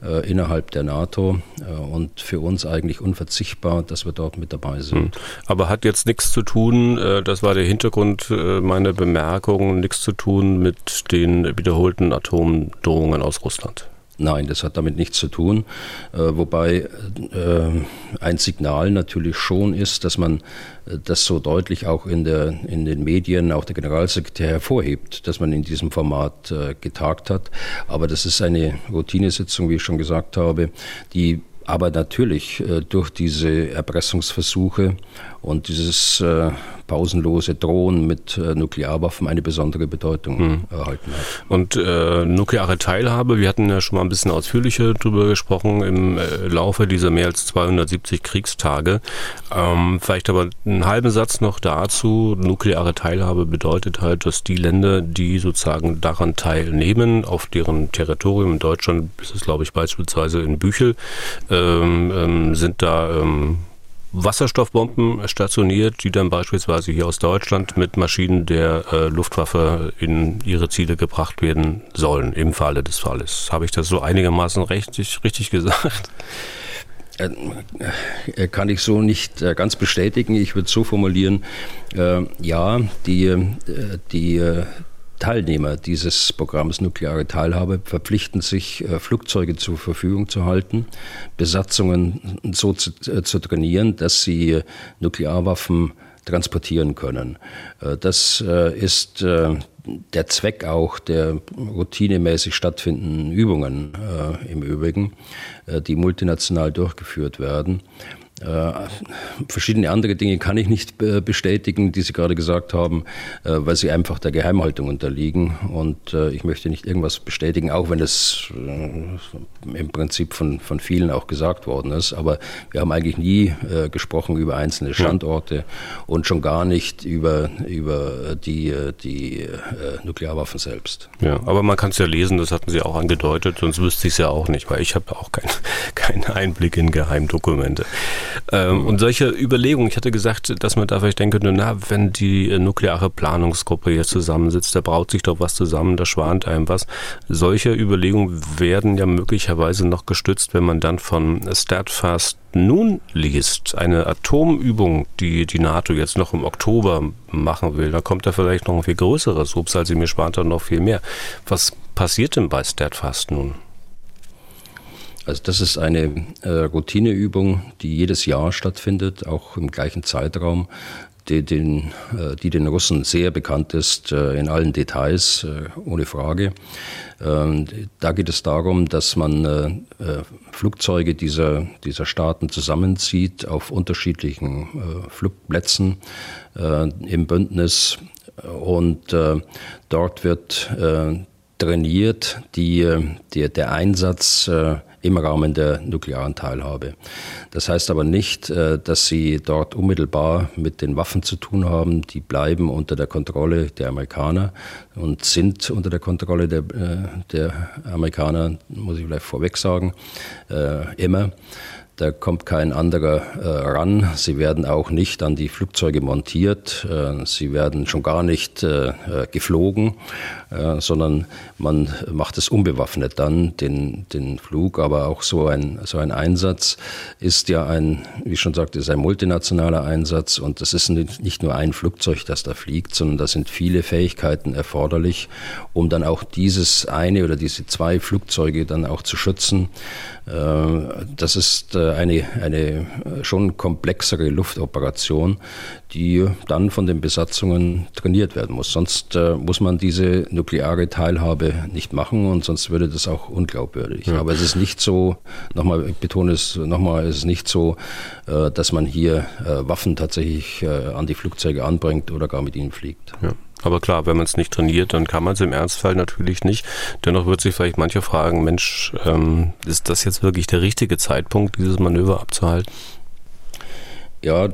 äh, innerhalb der NATO äh, und für uns eigentlich unverzichtbar, dass wir dort mit dabei sind. Hm. Aber hat jetzt nichts zu tun, äh, das war der Hintergrund meiner Bemerkung, nichts zu tun mit den wiederholten Atomdrohungen aus Russland. Nein, das hat damit nichts zu tun. Äh, wobei äh, ein Signal natürlich schon ist, dass man äh, das so deutlich auch in, der, in den Medien, auch der Generalsekretär hervorhebt, dass man in diesem Format getagt hat. Aber das ist eine Routinesitzung, wie ich schon gesagt habe, die aber natürlich durch diese Erpressungsversuche und dieses pausenlose Drohen mit äh, Nuklearwaffen eine besondere Bedeutung hm. erhalten hat. Und äh, nukleare Teilhabe, wir hatten ja schon mal ein bisschen ausführlicher darüber gesprochen im äh, Laufe dieser mehr als 270 Kriegstage. Ähm, vielleicht aber einen halben Satz noch dazu. Nukleare Teilhabe bedeutet halt, dass die Länder, die sozusagen daran teilnehmen, auf deren Territorium, in Deutschland ist es glaube ich beispielsweise in Büchel, ähm, ähm, sind da ähm, Wasserstoffbomben stationiert, die dann beispielsweise hier aus Deutschland mit Maschinen der äh, Luftwaffe in ihre Ziele gebracht werden sollen, im Falle des Falles. Habe ich das so einigermaßen richtig, richtig gesagt? Äh, äh, kann ich so nicht äh, ganz bestätigen. Ich würde so formulieren, äh, ja, die, die Teilnehmer dieses Programms Nukleare Teilhabe verpflichten sich, äh, Flugzeuge zur Verfügung zu halten, Besatzungen so zu, äh, zu trainieren, dass sie Nuklearwaffen transportieren können. Äh, das äh, ist äh, der Zweck auch der routinemäßig stattfindenden Übungen im Übrigen, die multinational durchgeführt werden. Äh, verschiedene andere Dinge kann ich nicht äh, bestätigen, die Sie gerade gesagt haben, äh, weil sie einfach der Geheimhaltung unterliegen. Und ich möchte nicht irgendwas bestätigen, auch wenn es im Prinzip von, von vielen auch gesagt worden ist. Aber wir haben eigentlich nie gesprochen über einzelne Standorte und schon gar nicht über, über die, die Nuklearwaffen selbst. Ja, aber man kann es ja lesen, das hatten Sie auch angedeutet, sonst wüsste ich es ja auch nicht, weil ich habe auch keinen kein Einblick in Geheimdokumente. Ähm, und solche Überlegungen, ich hatte gesagt, dass man da vielleicht denken könnte, na, wenn die nukleare Planungsgruppe jetzt zusammensitzt, da braut sich doch was zusammen, da schwant einem was. Solche Überlegungen werden ja möglicherweise noch gestützt, wenn man dann von Steadfast nun liest, eine Atomübung, die die NATO jetzt noch im Oktober machen will, da kommt da vielleicht noch ein viel größeres Obst, als sie mir spart noch viel mehr. Was passiert denn bei Steadfast nun? Also das ist eine äh, Routineübung, die jedes Jahr stattfindet, auch im gleichen Zeitraum, die den, äh, die den Russen sehr bekannt ist, äh, in allen Details, äh, ohne Frage. Ähm, da geht es darum, dass man äh, äh, Flugzeuge dieser, dieser Staaten zusammenzieht auf unterschiedlichen Flugplätzen im Bündnis und dort wird trainiert die, die, der Einsatz im Rahmen der nuklearen Teilhabe. Das heißt aber nicht, äh, dass sie dort unmittelbar mit den Waffen zu tun haben. Die bleiben unter der Kontrolle der Amerikaner und sind unter der Kontrolle der, äh, der Amerikaner, muss ich vielleicht vorweg sagen, äh, immer. Da kommt kein anderer äh, ran. Sie werden auch nicht an die Flugzeuge montiert. Äh, sie werden schon gar nicht äh, äh geflogen, äh, sondern man macht es unbewaffnet dann, den, den Flug. Aber auch so ein, so ein Einsatz ist ja ein, wie ich schon sagte, ist ein multinationaler Einsatz. Und das ist nicht nur ein Flugzeug, das da fliegt, sondern da sind viele Fähigkeiten erforderlich, um dann auch dieses eine oder diese zwei Flugzeuge dann auch zu schützen. Äh, das ist eine, eine schon komplexere Luftoperation, die dann von den Besatzungen trainiert werden muss. Sonst äh, muss man diese nukleare Teilhabe nicht machen und sonst würde das auch unglaubwürdig. Ja. Aber es ist nicht so, nochmal, ich betone es nochmal, es ist nicht so, äh, dass man hier äh, Waffen tatsächlich äh, an die Flugzeuge anbringt oder gar mit ihnen fliegt. Ja. Aber klar, wenn man es nicht trainiert, dann kann man es im Ernstfall natürlich nicht. Dennoch wird sich vielleicht manche fragen, Mensch, ähm, ist das jetzt wirklich der richtige Zeitpunkt, dieses Manöver abzuhalten? Ja,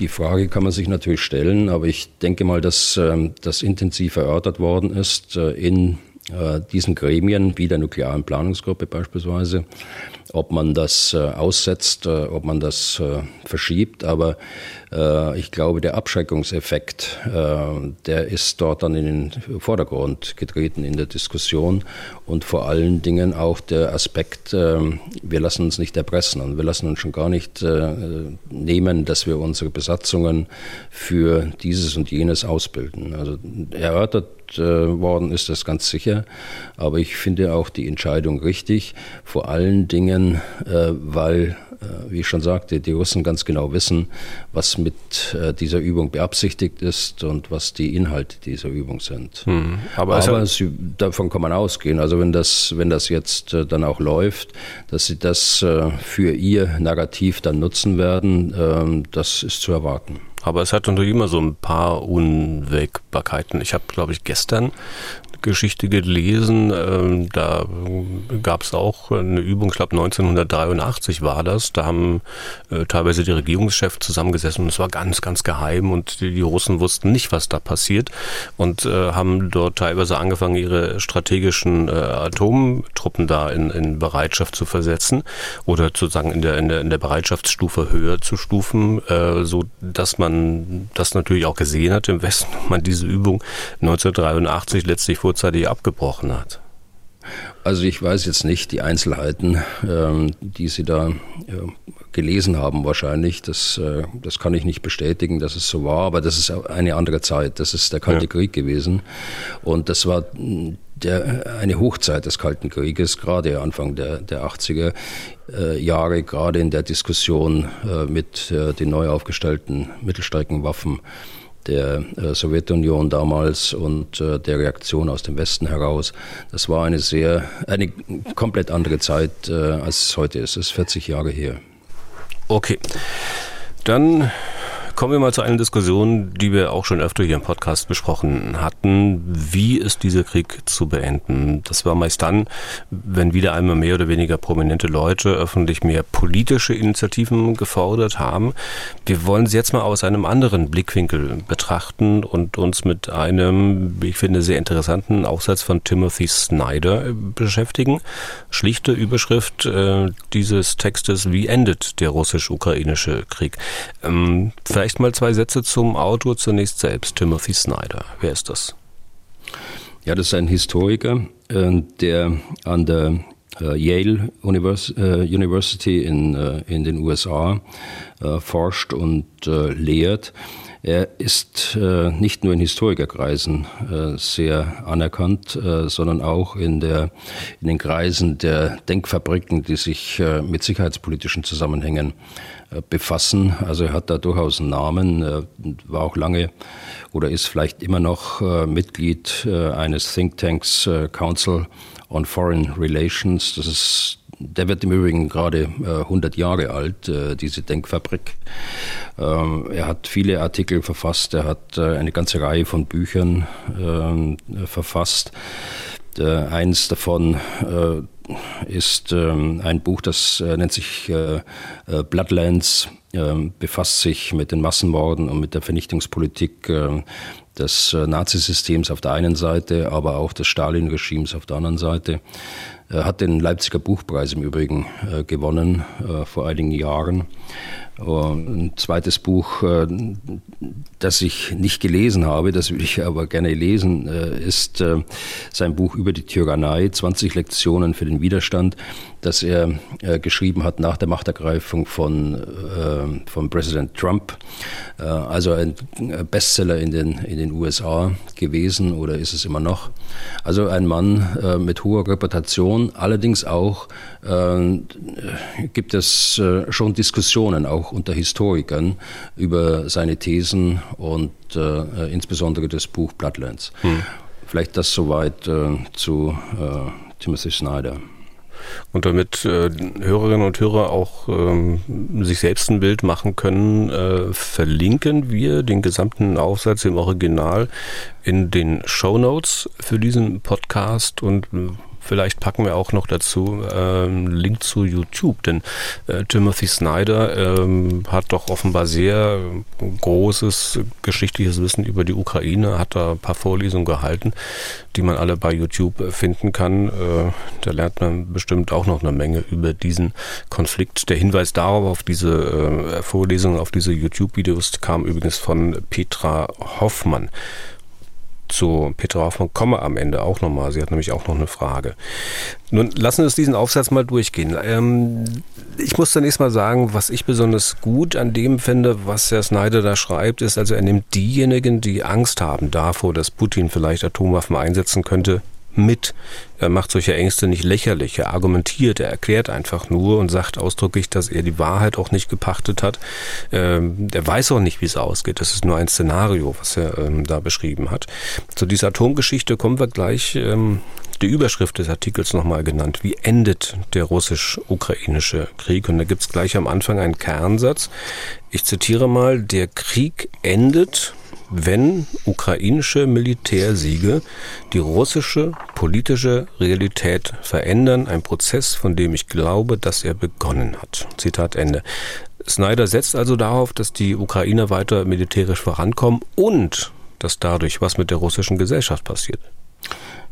die Frage kann man sich natürlich stellen, aber ich denke mal, dass ähm, das intensiv erörtert worden ist äh, in äh, diesen Gremien, wie der nuklearen Planungsgruppe beispielsweise, ob man das äh, aussetzt, ob man das verschiebt. Aber äh, ich glaube, der Abschreckungseffekt, äh, der ist dort dann in den Vordergrund getreten in der Diskussion und vor allen Dingen auch der Aspekt, äh, wir lassen uns nicht erpressen und wir lassen uns schon gar nicht nehmen, dass wir unsere Besatzungen für dieses und jenes ausbilden. Also erörtert worden ist das ganz sicher, aber ich finde auch die Entscheidung richtig, vor allen Dingen, weil äh, wie ich schon sagte, die Russen ganz genau wissen, was mit äh, dieser Übung beabsichtigt ist und was die Inhalte dieser Übung sind. Hm, aber, aber sie, davon kann man ausgehen. Also wenn das, wenn das jetzt äh, dann auch läuft, dass sie das für ihr Narrativ dann nutzen werden, ähm, das ist zu erwarten. Aber es hat natürlich immer so ein paar Unwägbarkeiten. Ich habe, glaube ich, gestern Geschichte gelesen. Ähm, da gab es auch eine Übung, ich glaube 1983 war das. Da haben äh, teilweise die Regierungschefs zusammengesessen und es war ganz, ganz geheim und die, Russen wussten nicht, was da passiert und äh, haben dort teilweise angefangen, ihre strategischen äh, Atomtruppen da in, in Bereitschaft zu versetzen oder sozusagen in der, in der, in der Bereitschaftsstufe höher zu stufen, äh, so dass man das natürlich auch gesehen hat im Westen, man diese Übung 1983 letztlich vor vorzeitig abgebrochen hat? Also ich weiß jetzt nicht die Einzelheiten, ähm, die Sie da gelesen haben wahrscheinlich. Das, äh, das kann ich nicht bestätigen, dass es so war, aber das ist eine andere Zeit. Das ist der Kalte ja. Krieg gewesen. Und das war der, eine Hochzeit des Kalten Krieges, gerade Anfang der, der 80er äh, Jahre, gerade in der Diskussion äh, mit den neu aufgestellten Mittelstreckenwaffen der äh, Sowjetunion damals und äh, der Reaktion aus dem Westen heraus. Das war eine sehr, eine komplett andere Zeit, äh, als es heute ist. Es ist 40 Jahre her. Okay. Dann Kommen wir mal zu einer Diskussion, die wir auch schon öfter hier im Podcast besprochen hatten. Wie ist dieser Krieg zu beenden? Das war meist dann, wenn wieder einmal mehr oder weniger prominente Leute öffentlich mehr politische Initiativen gefordert haben. Wir wollen sie jetzt mal aus einem anderen Blickwinkel betrachten und uns mit einem, ich finde, sehr interessanten Aufsatz von Timothy Snyder beschäftigen. Schlichte Überschrift äh, dieses Textes, wie endet der russisch-ukrainische Krieg? Ähm, mal zwei Sätze zum Autor zunächst selbst, Timothy Snyder. Wer ist das? Ja, das ist ein Historiker, äh, der an der äh, Yale äh, University in, in den USA forscht und lehrt. Er ist nicht nur in Historikerkreisen sehr anerkannt, sondern auch in, der, in den Kreisen der Denkfabriken, die sich mit sicherheitspolitischen Zusammenhängen äh, befassen. Also er hat da durchaus einen Namen, war auch lange oder ist vielleicht immer noch äh, Mitglied äh, eines Thinktanks Council on Foreign Relations. Das ist der wird im Übrigen gerade 100 Jahre alt, diese Denkfabrik. Ähm, er hat viele Artikel verfasst, er hat eine ganze Reihe von Büchern ähm, verfasst. Eins davon ist ähm, ein Buch, das äh, nennt sich äh, äh, Bloodlands, ähm, befasst sich mit den Massenmorden und mit der Vernichtungspolitik ähm, des Nazisystems auf der einen Seite, aber auch des Stalin-Regimes auf der anderen Seite. Er hat den Leipziger Buchpreis im Übrigen gewonnen vor einigen Jahren. Ein zweites Buch, äh, das ich nicht gelesen habe, das würde ich aber gerne lesen, äh, ist äh, sein Buch über die Tyrannei, 20 Lektionen für den Widerstand, das er geschrieben hat nach der Machtergreifung von, von Präsident Trump. Also ein Bestseller in den, in den USA gewesen oder ist es immer noch. Also ein Mann mit hoher Reputation, allerdings auch gibt es schon Diskussionen auch unter Historikern über seine Thesen und äh, insbesondere das Buch Bloodlands. Hm. Vielleicht das soweit äh, zu äh, Timothy Snyder. Und damit äh, Hörerinnen und Hörer auch ähm, sich selbst ein Bild machen können, äh, verlinken wir den gesamten Aufsatz im Original in den Show Notes für diesen Podcast und Vielleicht packen wir auch noch dazu ähm, Link zu YouTube, denn äh, Timothy Snyder ähm, hat doch offenbar sehr großes geschichtliches Wissen über die Ukraine, hat da ein paar Vorlesungen gehalten, die man alle bei YouTube finden kann. Äh, da lernt man bestimmt auch noch eine Menge über diesen Konflikt. Der Hinweis darauf, auf diese äh, Vorlesungen, auf diese YouTube-Videos kam übrigens von Petra Hoffmann zu Petra Hoffmann komme am Ende auch nochmal. Sie hat nämlich auch noch eine Frage. Nun lassen wir uns diesen Aufsatz mal durchgehen. Ähm, ich muss zunächst mal sagen, was ich besonders gut an dem finde, was Herr Snyder da schreibt, ist, also er nimmt diejenigen, die Angst haben davor, dass Putin vielleicht Atomwaffen einsetzen könnte, mit. Er macht solche Ängste nicht lächerlich. Er argumentiert, er erklärt einfach nur und sagt ausdrücklich, dass er die Wahrheit auch nicht gepachtet hat. Ähm, er weiß auch nicht, wie es ausgeht. Das ist nur ein Szenario, was er ähm, da beschrieben hat. Zu dieser Atomgeschichte kommen wir gleich. Ähm, die Überschrift des Artikels nochmal genannt. Wie endet der russisch-ukrainische Krieg? Und da gibt es gleich am Anfang einen Kernsatz. Ich zitiere mal, der Krieg endet wenn ukrainische Militärsiege die russische politische Realität verändern, ein Prozess, von dem ich glaube, dass er begonnen hat. Zitat Ende. Snyder setzt also darauf, dass die Ukrainer weiter militärisch vorankommen und dass dadurch was mit der russischen Gesellschaft passiert.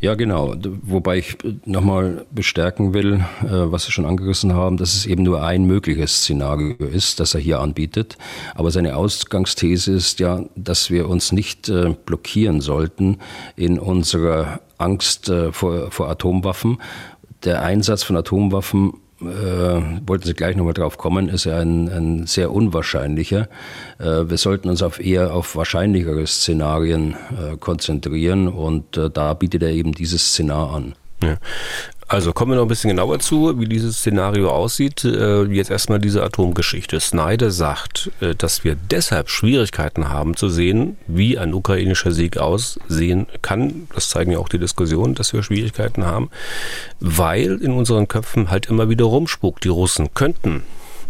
Ja, genau. Wobei ich nochmal bestärken will, äh, was Sie schon angerissen haben, dass es eben nur ein mögliches Szenario ist, das er hier anbietet. Aber seine Ausgangsthese ist ja, dass wir uns nicht äh, blockieren sollten in unserer Angst äh, vor, vor Atomwaffen. Der Einsatz von Atomwaffen wollten Sie gleich nochmal drauf kommen, ist ja ein, ein sehr unwahrscheinlicher. Äh, wir sollten uns auf eher auf wahrscheinlichere Szenarien äh, konzentrieren und äh, da bietet er eben dieses Szenar an. Ja. Also kommen wir noch ein bisschen genauer zu, wie dieses Szenario aussieht. Äh, jetzt erstmal diese Atomgeschichte. Snyder sagt, äh, dass wir deshalb Schwierigkeiten haben zu sehen, wie ein ukrainischer Sieg aussehen kann. Das zeigen ja auch die Diskussionen, dass wir Schwierigkeiten haben, weil in unseren Köpfen halt immer wieder rumspukt, die Russen könnten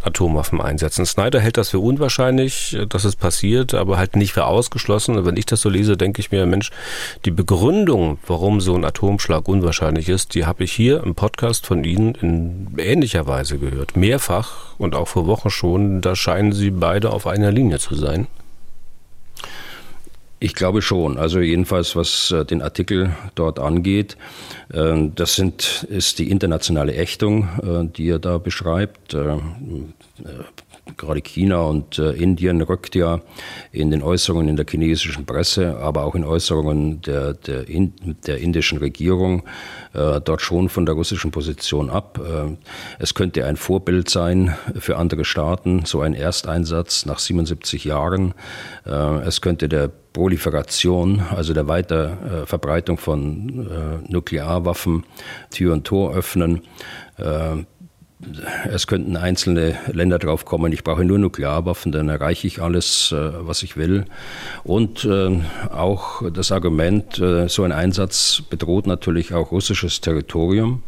Atomwaffen einsetzen. Snyder hält das für unwahrscheinlich, dass es passiert, aber halt nicht für ausgeschlossen. Und wenn ich das so lese, denke ich mir, Mensch, die Begründung, warum so ein Atomschlag unwahrscheinlich ist, die habe ich hier im Podcast von Ihnen in ähnlicher Weise gehört. Mehrfach und auch vor Wochen schon. Da scheinen Sie beide auf einer Linie zu sein. Ich glaube schon. Also jedenfalls, was äh, den Artikel dort angeht, äh, das sind, ist die internationale Ächtung, äh, die er da beschreibt gerade China und äh, Indien rückt ja in den Äußerungen in der chinesischen Presse, aber auch in Äußerungen der, der, in, der indischen Regierung äh, dort schon von der russischen Position ab. Äh, es könnte ein Vorbild sein für andere Staaten, so ein Ersteinsatz nach 77 Jahren. Äh, es könnte der Proliferation, also der Weiterverbreitung von äh, Nuklearwaffen, Tür und Tor öffnen. Es könnten einzelne Länder drauf kommen, ich brauche nur Nuklearwaffen, dann erreiche ich alles, äh, was ich will. Und äh, auch das Argument, äh, so ein Einsatz bedroht natürlich auch russisches Territorium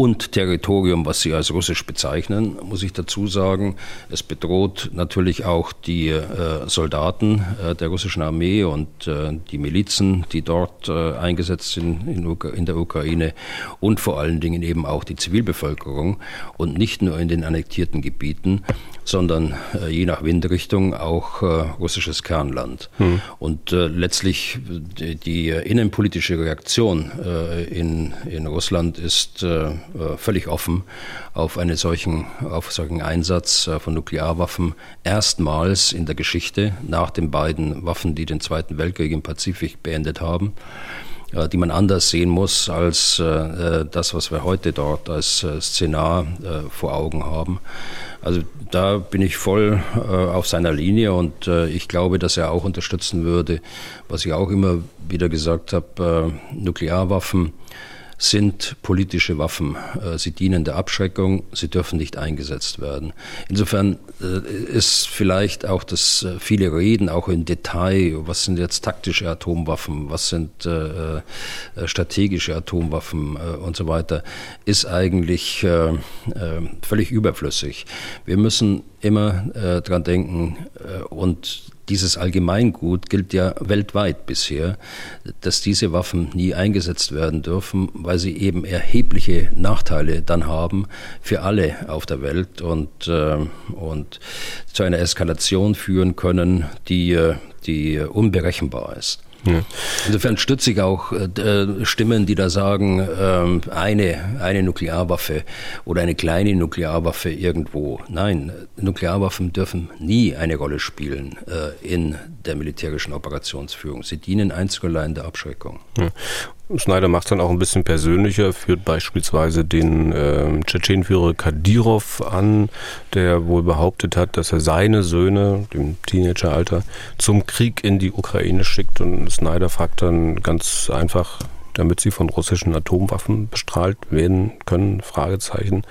und Territorium, was sie als russisch bezeichnen, muss ich dazu sagen. Es bedroht natürlich auch die äh, Soldaten äh, der russischen Armee und äh, die Milizen, die dort äh, eingesetzt sind in, in, der Ukraine und vor allen Dingen eben auch die Zivilbevölkerung und nicht nur in den annektierten Gebieten, sondern äh, je nach Windrichtung auch äh, russisches Kernland. Hm. Und letztlich die, die, innenpolitische Reaktion in, in Russland ist äh, völlig offen auf einen solchen, auf solchen Einsatz äh, von Nuklearwaffen erstmals in der Geschichte nach den beiden Waffen, die den Zweiten Weltkrieg im Pazifik beendet haben äh, die man anders sehen muss als das, was wir heute dort als Szenar vor Augen haben. Also da bin ich voll auf seiner Linie und ich glaube, dass er auch unterstützen würde, was ich auch immer wieder gesagt habe, Nuklearwaffen sind politische Waffen. Äh, sie dienen der Abschreckung, sie dürfen nicht eingesetzt werden. Insofern äh, ist vielleicht auch das äh, viele Reden, auch im Detail, was sind jetzt taktische Atomwaffen, was sind strategische Atomwaffen und so weiter, ist eigentlich völlig überflüssig. Wir müssen immer dran denken und dieses Allgemeingut gilt ja weltweit bisher, dass diese Waffen nie eingesetzt werden dürfen, weil sie eben erhebliche Nachteile dann haben für alle auf der Welt und, äh, und zu einer Eskalation führen können, die, äh, die unberechenbar ist. Ja. Insofern stütze ich auch äh, Stimmen, die da sagen, ähm, eine, eine Nuklearwaffe oder eine kleine Nuklearwaffe irgendwo. Nein, Nuklearwaffen dürfen nie eine Rolle spielen äh, in der militärischen Operationsführung. Sie dienen einzig allein der Abschreckung. Ja. Schneider macht es dann auch ein bisschen persönlicher, führt beispielsweise den äh, Tschetschenführer Kadirov an, der wohl behauptet hat, dass er seine Söhne, dem Teenageralter, zum Krieg in die Ukraine schickt. Und Schneider fragt dann ganz einfach, damit sie von russischen Atomwaffen bestrahlt werden können? Fragezeichen.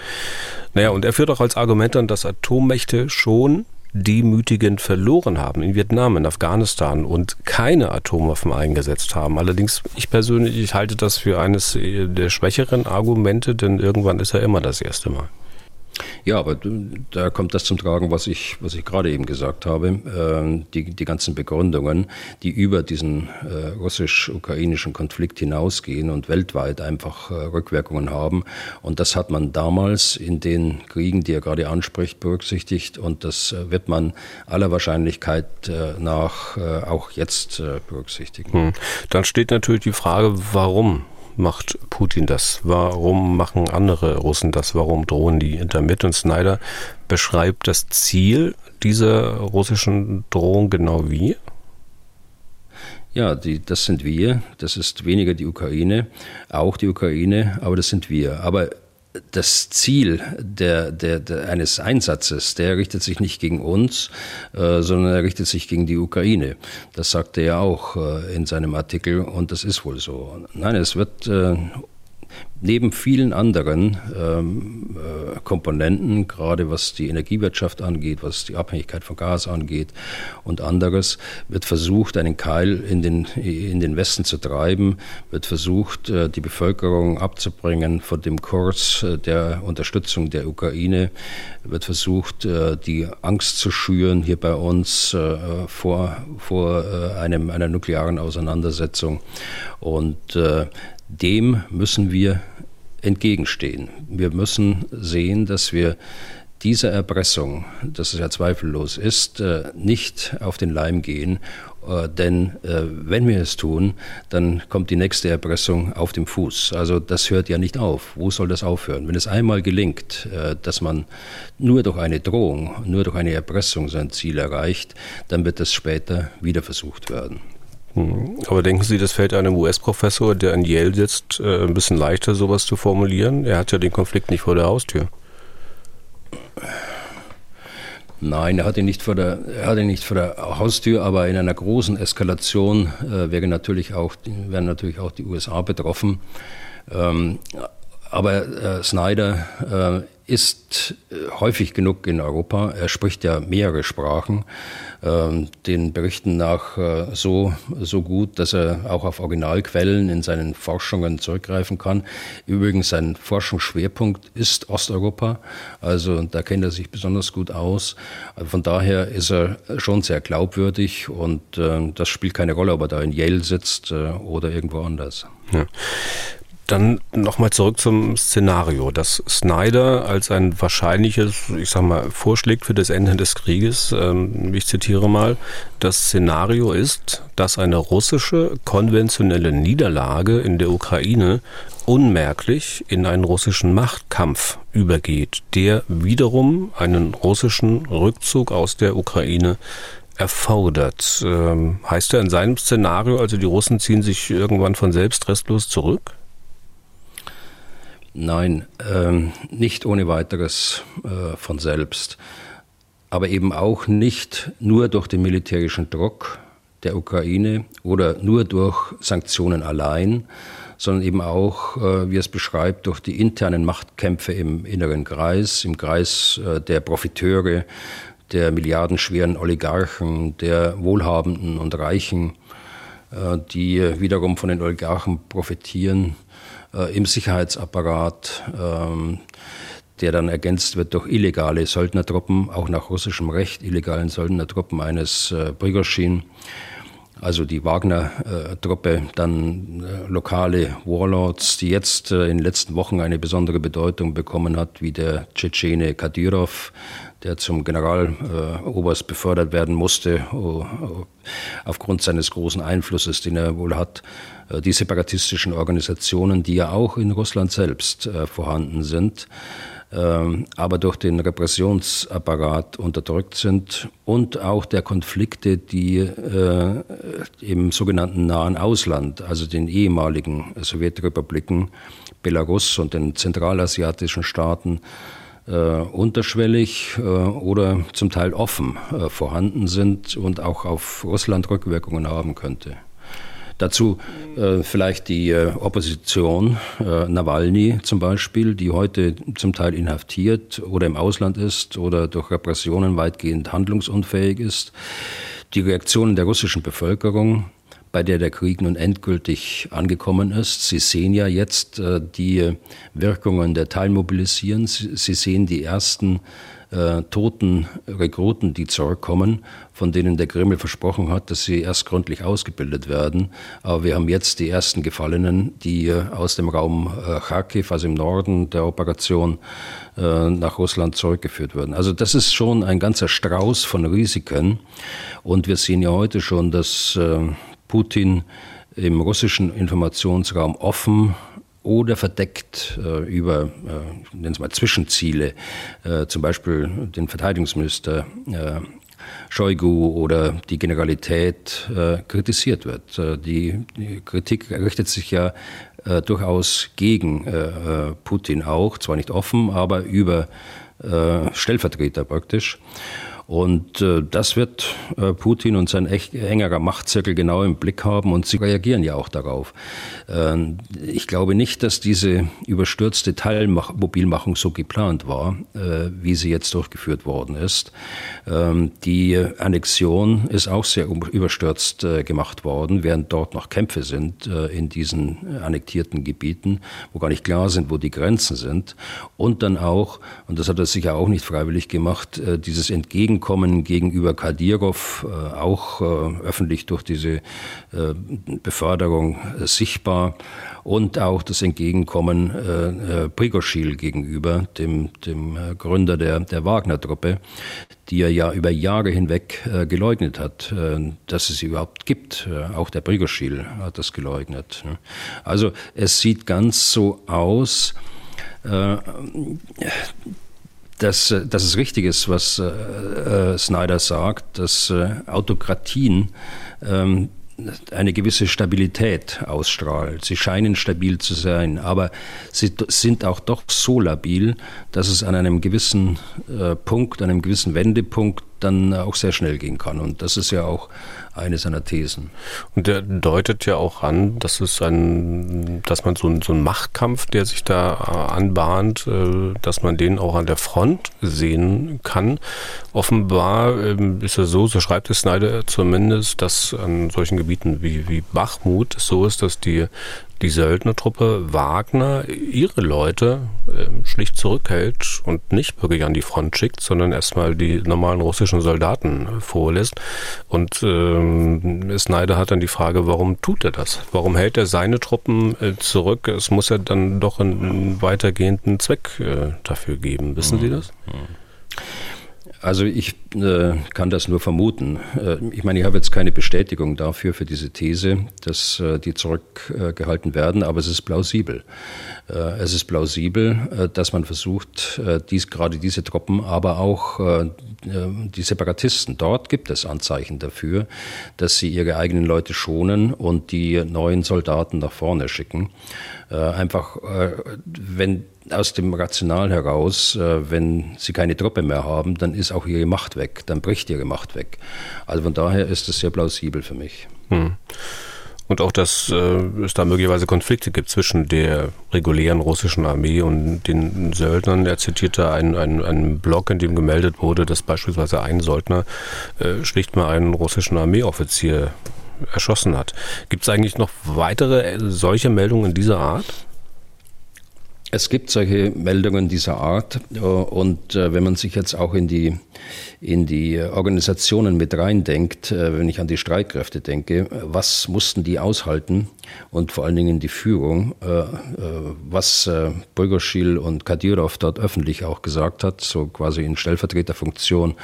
Naja, und er führt auch als Argument an, dass Atommächte schon demütigend verloren haben in Vietnam, in Afghanistan und keine Atomwaffen eingesetzt haben. Allerdings, ich persönlich, ich halte das für eines der schwächeren Argumente, denn irgendwann ist er immer das erste Mal. Ja, aber da kommt das zum Tragen, was ich, was ich gerade eben gesagt habe. Ähm, die, die ganzen Begründungen, die über diesen äh, russisch-ukrainischen Konflikt hinausgehen und weltweit einfach äh, Rückwirkungen haben. Und das hat man damals in den Kriegen, die er gerade anspricht, berücksichtigt. Und das äh, wird man aller Wahrscheinlichkeit nach auch jetzt berücksichtigen. Hm. Dann steht natürlich die Frage, warum macht Putin das? Warum machen andere Russen das? Warum drohen die damit? Und Snyder beschreibt das Ziel dieser russischen Drohung genau wie? Ja, die, das sind wir. Das ist weniger die Ukraine, auch die Ukraine, aber das sind wir. Aber das Ziel der, der, der, eines Einsatzes, der richtet sich nicht gegen uns, äh, sondern er richtet sich gegen die Ukraine. Das sagte er auch äh, in seinem Artikel und das ist wohl so. Nein, es wird äh, neben vielen anderen ähm, äh, Komponenten, gerade was die Energiewirtschaft angeht, was die Abhängigkeit von Gas angeht und anderes, wird versucht, einen Keil in den, in den Westen zu treiben, wird versucht, äh, die Bevölkerung abzubringen von dem Kurs äh, der Unterstützung der Ukraine, wird versucht, äh, die Angst zu schüren hier bei uns äh, vor, vor äh, einem, einer nuklearen Auseinandersetzung. Und dem müssen wir entgegenstehen. Wir müssen sehen, dass wir dieser Erpressung, das es ja zweifellos ist, äh, nicht auf den Leim gehen. Äh, denn äh, wenn wir es tun, dann kommt die nächste Erpressung auf dem Fuß. Also das hört ja nicht auf. Wo soll das aufhören? Wenn es einmal gelingt, dass man nur durch eine Drohung, nur durch eine Erpressung sein Ziel erreicht, dann wird das später wieder versucht werden. Hm. Aber denken Sie, das fällt einem US-Professor, der in Yale sitzt, äh, ein bisschen leichter, sowas zu formulieren? Er hat ja den Konflikt nicht vor der Haustür. Nein, er hat ihn nicht vor der, er hat ihn nicht vor der Haustür, aber in einer großen Eskalation äh, wäre natürlich auch, wären natürlich auch die USA betroffen. Ähm, aber äh, Snyder äh, ist äh, häufig genug in Europa. Er spricht ja mehrere Sprachen, ähm, den Berichten nach äh, so, so gut, dass er auch auf Originalquellen in seinen Forschungen zurückgreifen kann. Übrigens, sein Forschungsschwerpunkt ist Osteuropa, also da kennt er sich besonders gut aus. Von daher ist er schon sehr glaubwürdig und äh, das spielt keine Rolle, ob er da in Yale sitzt oder irgendwo anders. Ja. Dann nochmal zurück zum Szenario, das Snyder als ein wahrscheinliches, ich sag mal, vorschlägt für das Ende des Krieges. Ähm, ich zitiere mal, das Szenario ist, dass eine russische konventionelle Niederlage in der Ukraine unmerklich in einen russischen Machtkampf übergeht, der wiederum einen russischen Rückzug aus der Ukraine erfordert. Ähm, heißt er in seinem Szenario, also die Russen ziehen sich irgendwann von selbst restlos zurück? Nein, ähm, nicht ohne weiteres äh, von selbst, aber eben auch nicht nur durch den militärischen Druck der Ukraine oder nur durch Sanktionen allein, sondern eben auch, äh, wie es beschreibt, durch die internen Machtkämpfe im inneren Kreis, im Kreis äh, der Profiteure, der milliardenschweren Oligarchen, der Wohlhabenden und Reichen, äh, die wiederum von den Oligarchen profitieren äh, im Sicherheitsapparat, ähm, der dann ergänzt wird durch illegale Söldnertruppen, auch nach russischem Recht illegalen Söldnertruppen eines äh, Prigozhin. Also die Wagner-Truppe, dann äh, lokale Warlords, die jetzt äh, in den letzten Wochen eine besondere Bedeutung bekommen hat, wie der Tschetschene Kadyrov, der zum Generaloberst befördert werden musste, aufgrund seines großen Einflusses, den er wohl hat. Äh, die separatistischen Organisationen, die ja auch in Russland selbst vorhanden sind, ähm, aber durch den Repressionsapparat unterdrückt sind und auch der Konflikte, die äh, im sogenannten Nahen Ausland, also den ehemaligen Sowjetrepubliken, Belarus und den zentralasiatischen Staaten, äh, unterschwellig äh, oder zum Teil offen äh, vorhanden sind und auch auf Russland Rückwirkungen haben könnte. Dazu äh, vielleicht die äh, Opposition, äh, Nawalny zum Beispiel, die heute zum Teil inhaftiert oder im Ausland ist oder durch Repressionen weitgehend handlungsunfähig ist. Die Reaktionen der russischen Bevölkerung, bei der der Krieg nun endgültig angekommen ist. Sie sehen ja jetzt äh, die Wirkungen der Teilmobilisierung. Sie, sehen die ersten äh, toten Rekruten, die zurückkommen, von denen der Kreml versprochen hat, dass sie erst gründlich ausgebildet werden. Aber wir haben jetzt die ersten Gefallenen, die äh, aus dem Raum äh, Kharkiv, also im Norden der Operation, äh, nach Russland zurückgeführt werden. Also das ist schon ein ganzer Strauß von Risiken. Und wir sehen ja heute schon, dass äh, Putin im russischen Informationsraum offen oder verdeckt äh, über, äh, nennen wir mal Zwischenziele, äh, zum Beispiel den Verteidigungsminister äh, Shoigu oder die Generalität äh, kritisiert wird. Äh, die, die, Kritik richtet sich ja äh, durchaus gegen äh, Putin auch, zwar nicht offen, aber über Stellvertreter praktisch. Und äh, das wird äh, Putin und sein engerer Machtzirkel genau im Blick haben und sie reagieren ja auch darauf. Ähm, ich glaube nicht, dass diese überstürzte Teilmobilmachung so geplant war, äh, wie sie jetzt durchgeführt worden ist. Ähm, die Annexion ist auch sehr überstürzt gemacht worden, während dort noch Kämpfe sind in diesen annektierten Gebieten, wo gar nicht klar sind, wo die Grenzen sind. Und dann auch, und das hat er sicher auch nicht freiwillig gemacht, dieses Entgegen Entgegenkommen gegenüber Kadyrov, äh, auch äh, öffentlich durch diese äh, Beförderung sichtbar und auch das Entgegenkommen Prigoschil gegenüber, dem, dem Gründer der, der Wagner-Truppe, die er ja über Jahre hinweg geleugnet hat, dass es sie überhaupt gibt. Auch der Prigoschil hat das geleugnet. Ne? Also es sieht ganz so aus, dass, äh, dass es richtig ist, was äh, äh, Snyder sagt, dass äh, Autokratien ähm, eine gewisse Stabilität ausstrahlt. Sie scheinen stabil zu sein, aber sie sind auch doch so labil, dass es an einem gewissen äh, Punkt, einem gewissen Wendepunkt dann auch sehr schnell gehen kann. Und das ist ja auch eine seiner Thesen. Und der deutet ja auch an, dass es ein, dass man so, ein, so einen Machtkampf, der sich da äh, anbahnt, äh, dass man den auch an der Front sehen kann. Offenbar ähm, ist es so, so schreibt es Snyder zumindest, dass an solchen Gebieten wie, wie Bachmut es so ist, dass die die Söldnertruppe Wagner ihre Leute äh, schlicht zurückhält und nicht wirklich an die Front schickt, sondern erstmal die normalen russischen Soldaten äh, vorlässt. Und ähm, Snyder hat dann die Frage, warum tut er das? Warum hält er seine Truppen äh, zurück? Es muss ja dann doch einen weitergehenden Zweck äh, dafür geben. Wissen mhm. Sie das? Mhm. Also ich äh, kann das nur vermuten. Äh, ich meine, ich habe jetzt keine Bestätigung dafür, für diese These, dass äh, die zurückgehalten werden, aber es ist plausibel. Äh, es ist plausibel, äh, dass man versucht, äh, dies, gerade diese Truppen, aber auch die Separatisten, dort gibt es Anzeichen dafür, dass sie ihre eigenen Leute schonen und die neuen Soldaten nach vorne schicken. Einfach, wenn aus dem Rational heraus, äh, wenn sie keine Truppe mehr haben, dann ist auch ihre Macht weg, dann bricht ihre Macht weg. Also von daher ist es sehr plausibel für mich. Hm. Und auch, dass äh, es da möglicherweise Konflikte gibt zwischen der regulären russischen Armee und den Söldnern. Er zitierte einen, einen, einen Blog, in dem gemeldet wurde, dass beispielsweise ein Söldner äh, schlicht mal einen russischen Armeeoffizier erschossen hat. Gibt es eigentlich noch weitere äh, solche Meldungen dieser Art? Es gibt solche Meldungen dieser Art äh, und äh, wenn man sich jetzt auch in die, in die Organisationen mit reindenkt, äh, wenn ich an die Streitkräfte denke, was mussten die aushalten und vor allen Dingen die Führung, was Bulgoschil und Kadyrov dort öffentlich auch gesagt hat, so quasi in Stellvertreterfunktion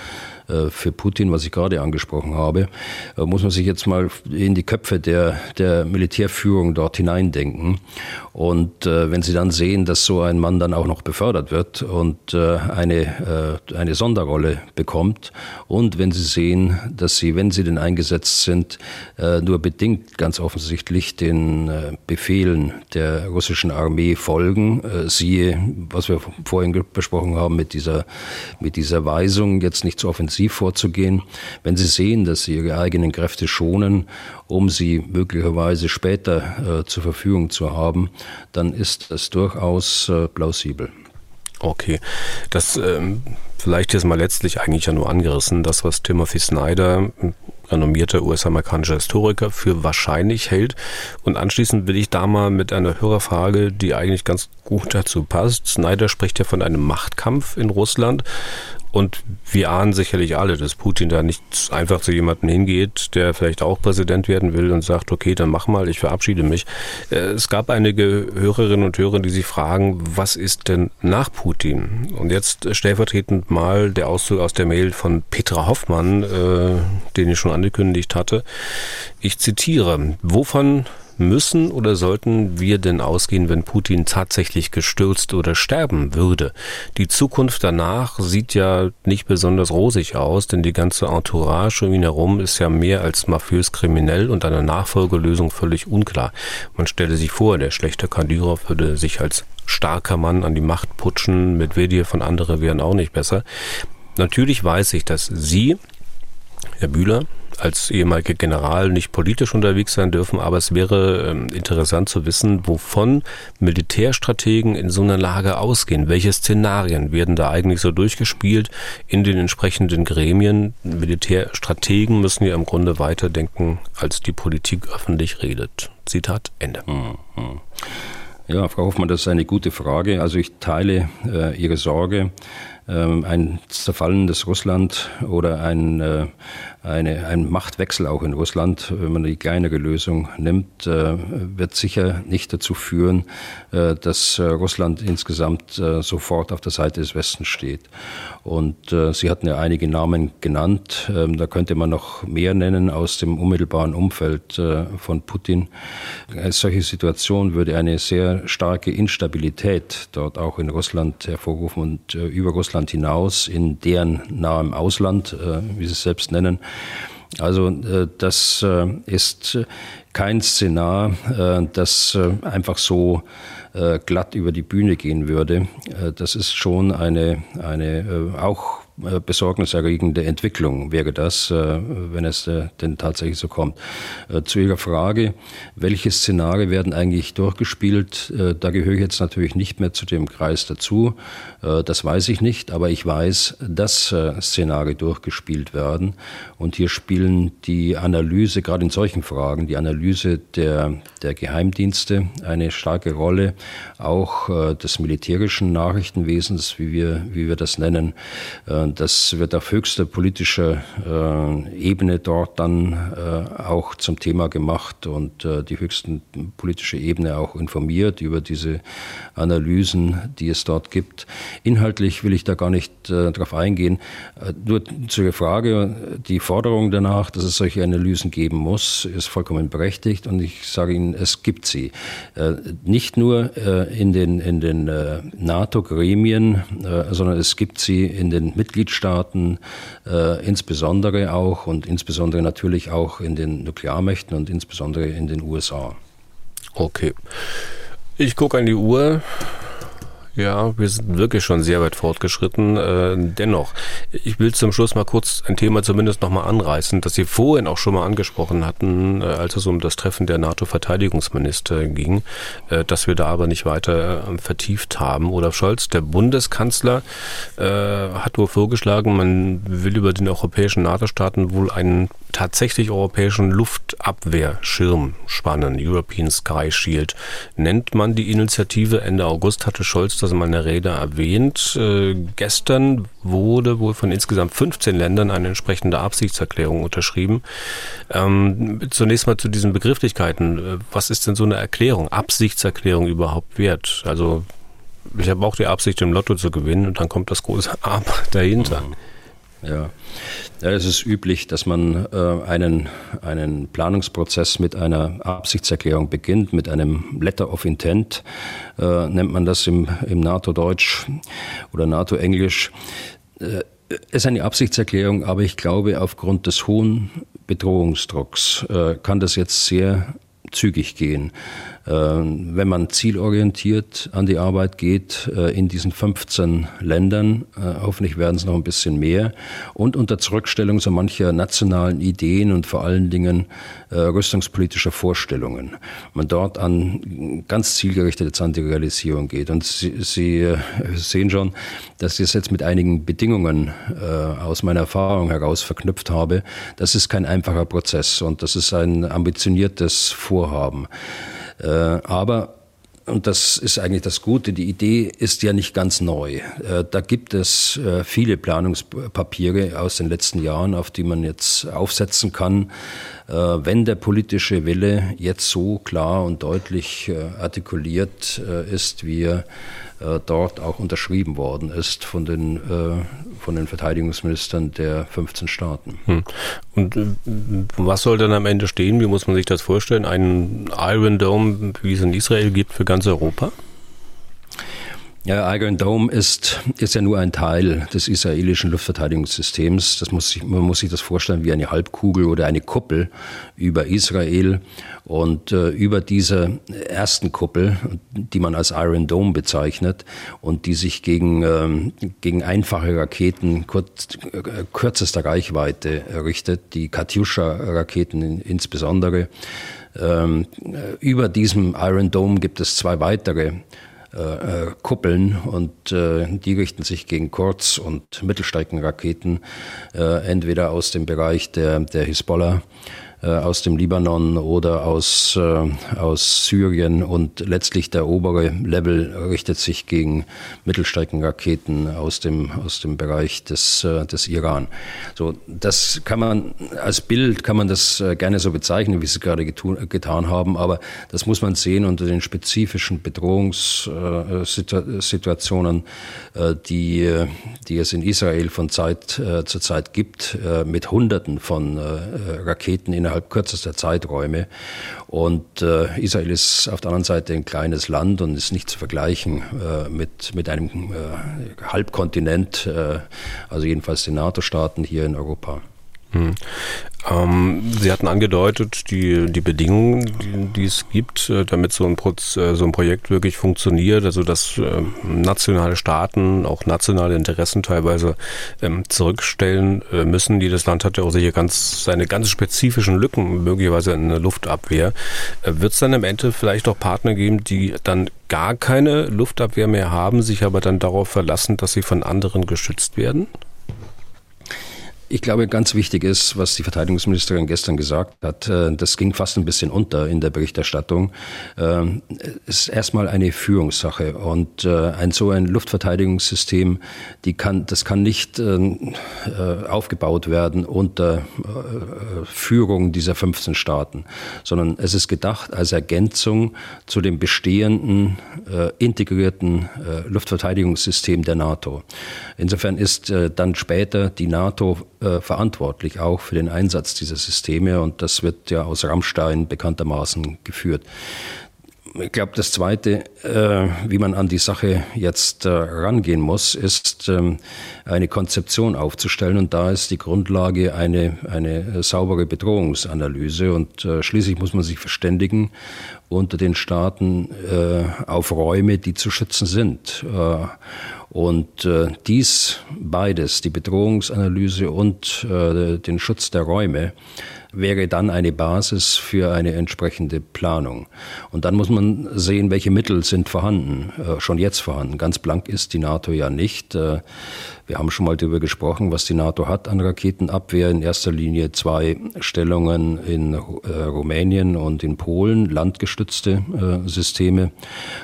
für Putin, was ich gerade angesprochen habe, muss man sich jetzt mal in die Köpfe der, der Militärführung dort hineindenken und wenn sie dann sehen, dass so ein Mann dann auch noch befördert wird und äh, eine, äh, eine Sonderrolle bekommt. Und wenn Sie sehen, dass Sie, wenn Sie denn eingesetzt sind, äh, nur bedingt ganz offensichtlich den Befehlen der russischen Armee folgen, siehe, was wir vorhin besprochen haben mit dieser, mit dieser Weisung, jetzt nicht so offensiv vorzugehen. Wenn Sie sehen, dass Sie Ihre eigenen Kräfte schonen, um sie möglicherweise später zur Verfügung zu haben, dann ist das durchaus äh, plausibel. Okay, das ähm, vielleicht jetzt mal letztlich eigentlich ja nur angerissen, das was Timothy Snyder, renommierter US-amerikanischer Historiker, für wahrscheinlich hält. Und anschließend will ich da mal mit einer Hörerfrage, die eigentlich ganz gut dazu passt. Snyder spricht ja von einem Machtkampf in Russland und wir ahnen sicherlich alle, dass Putin da nicht einfach zu jemandem hingeht, der vielleicht auch Präsident werden will und sagt, okay, dann mach mal, ich verabschiede mich. Äh, es gab einige Hörerinnen und Hörer, die sich fragen, was ist denn nach Putin? Und jetzt stellvertretend mal der Auszug aus der Mail von Petra Hoffmann, äh, den ich schon angekündigt hatte. Ich zitiere, wovon müssen oder sollten wir denn ausgehen, wenn Putin tatsächlich gestürzt oder sterben würde? Die Zukunft danach sieht ja nicht besonders rosig aus, denn die ganze Entourage um ihn herum ist ja mehr als mafiös kriminell und eine Nachfolgelösung völlig unklar. Man stelle sich vor, der schlechte Kadyrov würde sich als starker Mann an die Macht putschen, Medvedev von andere wären auch nicht besser. Natürlich weiß ich, dass Sie, Herr Bühler, als ehemaliger General nicht politisch unterwegs sein dürfen, aber es wäre ähm, interessant zu wissen, wovon Militärstrategen in so einer Lage ausgehen. Welche Szenarien werden da eigentlich so durchgespielt in den entsprechenden Gremien? Militärstrategen müssen ja im Grunde weiterdenken, als die Politik öffentlich redet. Zitat Ende. Mhm. Ja, Frau Hoffmann, das ist eine gute Frage. Also ich teile äh, Ihre Sorge. Ähm, ein zerfallendes Russland oder ein, äh, eine, ein Machtwechsel auch in Russland, wenn man die kleinere Lösung nimmt, äh, wird sicher nicht dazu führen, äh, dass Russland insgesamt sofort auf der Seite des Westens steht. Und Sie hatten ja einige Namen genannt. Ähm, da könnte man noch mehr nennen aus dem unmittelbaren Umfeld von Putin. Eine solche Situation würde eine sehr starke Instabilität dort auch in Russland hervorrufen und über Russland hinaus in deren nahem Ausland, äh, wie sie es selbst nennen. Also äh, das äh, ist kein Szenar, das einfach so glatt über die Bühne gehen würde. Das ist schon eine, eine auch äh, besorgniserregende Entwicklung wäre das, äh, wenn es äh, denn tatsächlich so kommt. Zu Ihrer Frage, welche Szenarien werden eigentlich durchgespielt? Da gehöre ich jetzt natürlich nicht mehr zu dem Kreis dazu. Das weiß ich nicht, aber ich weiß, dass Szenarien durchgespielt werden. Und hier spielen die Analyse, gerade in solchen Fragen, die Analyse der, der Geheimdienste eine starke Rolle, auch des militärischen Nachrichtenwesens, wie wir, wie wir das nennen das wird auf höchster politischer äh, Ebene dort dann äh, auch zum Thema gemacht und äh, die höchste politische Ebene auch informiert über diese Analysen, die es dort gibt. Inhaltlich will ich da gar nicht darauf eingehen. Nur zu Ihrer Frage, die Forderung danach, dass es solche Analysen geben muss, ist vollkommen berechtigt und ich sage Ihnen, es gibt sie. Nicht nur in den, in den NATO-Gremien, sondern es gibt sie in den Mitgliedstaaten, insbesondere auch und insbesondere natürlich auch in den Nuklearmächten und insbesondere in den USA. Okay. Ich gucke an die Uhr. Ja, wir sind wirklich schon sehr weit fortgeschritten. Äh, dennoch, ich will zum Schluss mal kurz ein Thema zumindest nochmal anreißen, das Sie vorhin auch schon mal angesprochen hatten, äh, als es um das Treffen der NATO-Verteidigungsminister ging, äh, dass wir da aber nicht weiter äh, vertieft haben. Olaf Scholz, der Bundeskanzler, äh, hat wohl vorgeschlagen, man will über den europäischen NATO-Staaten wohl einen tatsächlich europäischen Luftabwehrschirm spannen, European Sky Shield, nennt man die Initiative. Ende August hatte Scholz das in meiner Rede erwähnt. Äh, gestern wurde wohl von insgesamt 15 Ländern eine entsprechende Absichtserklärung unterschrieben. Ähm, zunächst mal zu diesen Begrifflichkeiten. Äh, was ist denn so eine Erklärung, Absichtserklärung überhaupt wert? Also ich habe auch die Absicht, im Lotto zu gewinnen und dann kommt das große Aber dahinter. Mhm. Ja. ja, es ist üblich, dass man äh, einen, einen Planungsprozess mit einer Absichtserklärung beginnt, mit einem Letter of Intent, äh, nennt man das im, im NATO-Deutsch oder NATO-Englisch. Äh, es ist eine Absichtserklärung, aber ich glaube, aufgrund des hohen Bedrohungsdrucks äh, kann das jetzt sehr zügig gehen. Ähm, wenn man zielorientiert an die Arbeit geht, äh, in diesen 15 Ländern, äh, hoffentlich werden es noch ein bisschen mehr, und unter Zurückstellung so mancher nationalen Ideen und vor allen Dingen äh, rüstungspolitischer Vorstellungen, man dort an ganz zielgerichtete Antirealisierung geht. Und Sie, Sie sehen schon, dass ich das jetzt mit einigen Bedingungen aus meiner Erfahrung heraus verknüpft habe. Das ist kein einfacher Prozess und das ist ein ambitioniertes Vorhaben. Äh, aber und das ist eigentlich das Gute. Die Idee ist ja nicht ganz neu. Äh, da gibt es äh, viele Planungspapiere aus den letzten Jahren, auf die man jetzt aufsetzen kann. Wenn der politische Wille jetzt so klar und deutlich artikuliert ist, wie er äh, dort auch unterschrieben worden ist von den, äh, von den Verteidigungsministern der 15 Staaten. Hm. Und äh, was soll dann am Ende stehen? Wie muss man sich das vorstellen? Ein Iron Dome, wie es in Israel gibt, für ganz Europa? Ja, Iron Dome ist, ist ja nur ein Teil des israelischen Luftverteidigungssystems. Das muss sich, man muss sich das vorstellen wie eine Halbkugel oder eine Kuppel über Israel. Und äh, über diese ersten Kuppel, die man als Iron Dome bezeichnet und die sich gegen, ähm, gegen einfache Raketen kurz, äh, kürzester Reichweite richtet, die Katyusha-Raketen insbesondere, ähm, über diesem Iron Dome gibt es zwei weitere äh, Kuppeln und äh, die richten sich gegen Kurz- und Mittelstreckenraketen, äh, entweder aus dem Bereich der, der Hisbollah äh, aus dem Libanon oder aus, äh, aus Syrien und letztlich der obere Level richtet sich gegen Mittelstreckenraketen aus dem, aus dem Bereich des, äh, des Iran. So, das kann man als Bild kann man das gerne so bezeichnen, wie Sie gerade getan haben, aber das muss man sehen unter den spezifischen Bedrohungssituationen, die, die es in Israel von Zeit zu Zeit gibt, mit Hunderten von Raketen innerhalb innerhalb kürzester Zeiträume. Und äh, Israel ist auf der anderen Seite ein kleines Land und ist nicht zu vergleichen äh, mit, mit einem äh, Halbkontinent, äh, also jedenfalls den NATO-Staaten hier in Europa. Hm. Ähm, Sie hatten angedeutet, die, die Bedingungen, die, die es gibt, äh, damit so ein, Proz, äh, so ein Projekt wirklich funktioniert, also dass äh, nationale Staaten auch nationale Interessen teilweise ähm, zurückstellen äh, müssen. Jedes Land hat ja auch sicher ganz seine ganz spezifischen Lücken, möglicherweise in der Luftabwehr. Äh, Wird es dann am Ende vielleicht auch Partner geben, die dann gar keine Luftabwehr mehr haben, sich aber dann darauf verlassen, dass sie von anderen geschützt werden? Ich glaube, ganz wichtig ist, was die Verteidigungsministerin gestern gesagt hat, äh, das ging fast ein bisschen unter in der Berichterstattung, ähm, ist erstmal eine Führungssache und äh, ein so ein Luftverteidigungssystem, die kann, das kann nicht ähm, äh, aufgebaut werden unter Führung dieser 15 Staaten, sondern es ist gedacht als Ergänzung zu dem bestehenden integrierten Luftverteidigungssystem der NATO. Insofern ist dann später die NATO äh, verantwortlich auch für den Einsatz dieser Systeme und das wird ja aus Rammstein bekanntermaßen geführt. Ich glaube, das Zweite, äh, wie man an die Sache jetzt äh, rangehen muss, ist ähm, eine Konzeption aufzustellen. Und da ist die Grundlage eine, eine saubere Bedrohungsanalyse. Und äh, schließlich muss man sich verständigen unter den Staaten äh, auf Räume, die zu schützen sind. Und äh, dies beides, die Bedrohungsanalyse und äh, den Schutz der Räume, wäre dann eine Basis für eine entsprechende Planung. Und dann muss man sehen, welche Mittel sind vorhanden, äh, schon jetzt vorhanden. Ganz blank ist die NATO ja nicht. Äh, wir haben schon mal darüber gesprochen, was die NATO hat an Raketenabwehr. In erster Linie zwei Stellungen in äh, Rumänien und in Polen, landgestützte äh, Systeme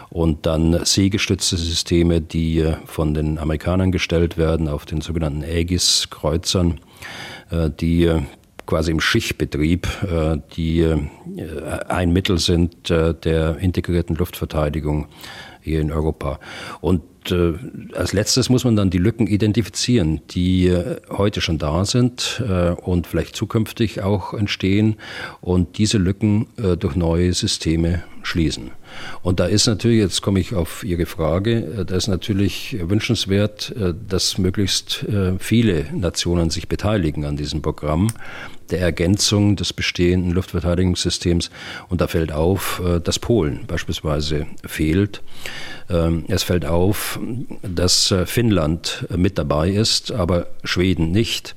und dann seegestützte Systeme, die äh, von den Amerikanern gestellt werden auf den sogenannten Aegis-Kreuzern äh, die quasi im Schichtbetrieb, äh, die äh, ein Mittel sind äh, der integrierten Luftverteidigung hier in Europa. Und als letztes muss man dann die Lücken identifizieren, die heute schon da sind und vielleicht zukünftig auch entstehen und diese Lücken durch neue Systeme schließen. Und da ist natürlich, jetzt komme ich auf Ihre Frage, äh, da ist natürlich wünschenswert, äh, dass möglichst viele Nationen sich beteiligen an diesem Programm der Ergänzung des bestehenden Luftverteidigungssystems. Und da fällt auf, dass Polen beispielsweise fehlt. Ähm, es fällt auf, dass äh, Finnland äh, mit dabei ist, aber Schweden nicht.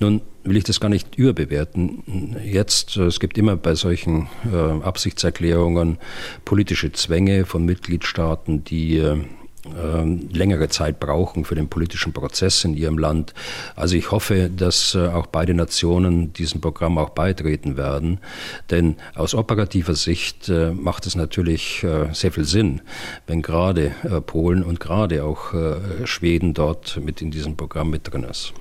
Nun will ich das gar nicht überbewerten. Jetzt, äh, es gibt immer bei solchen Absichtserklärungen politische Zwänge von Mitgliedstaaten, die ähm, längere Zeit brauchen für den politischen Prozess in ihrem Land. Also ich hoffe, dass äh, auch beide Nationen diesem Programm auch beitreten werden, denn aus operativer Sicht äh, macht es natürlich äh, sehr viel Sinn, wenn gerade Polen und gerade auch Schweden dort mit in diesem Programm mit drin ist.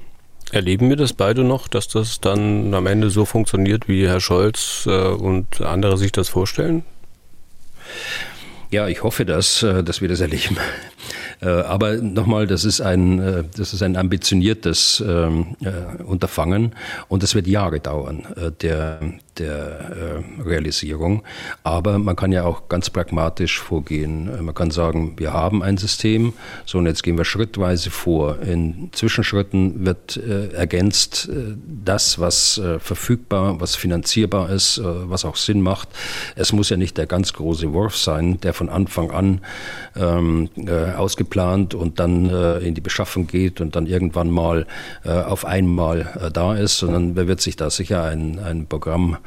Erleben wir das beide noch, dass das dann am Ende so funktioniert, wie Herr Scholz und andere sich das vorstellen? Ja, ich hoffe, dass, äh, dass wir das erleben. Äh, aber nochmal, das ist ein, äh, das ist ein ambitioniertes ähm, Unterfangen und es wird Jahre dauern, der, der Realisierung. Aber man kann ja auch ganz pragmatisch vorgehen. Man kann sagen, wir haben ein System, so und jetzt gehen wir schrittweise vor. In Zwischenschritten wird ergänzt das, was verfügbar, was finanzierbar ist, was auch Sinn macht. Es muss ja nicht der ganz große Wurf sein, der von Anfang an ähm, äh, ausgeplant und dann äh, in die Beschaffung geht und dann irgendwann mal äh, auf einmal äh, da ist, sondern wer wird sich da sicher ein, ein Programm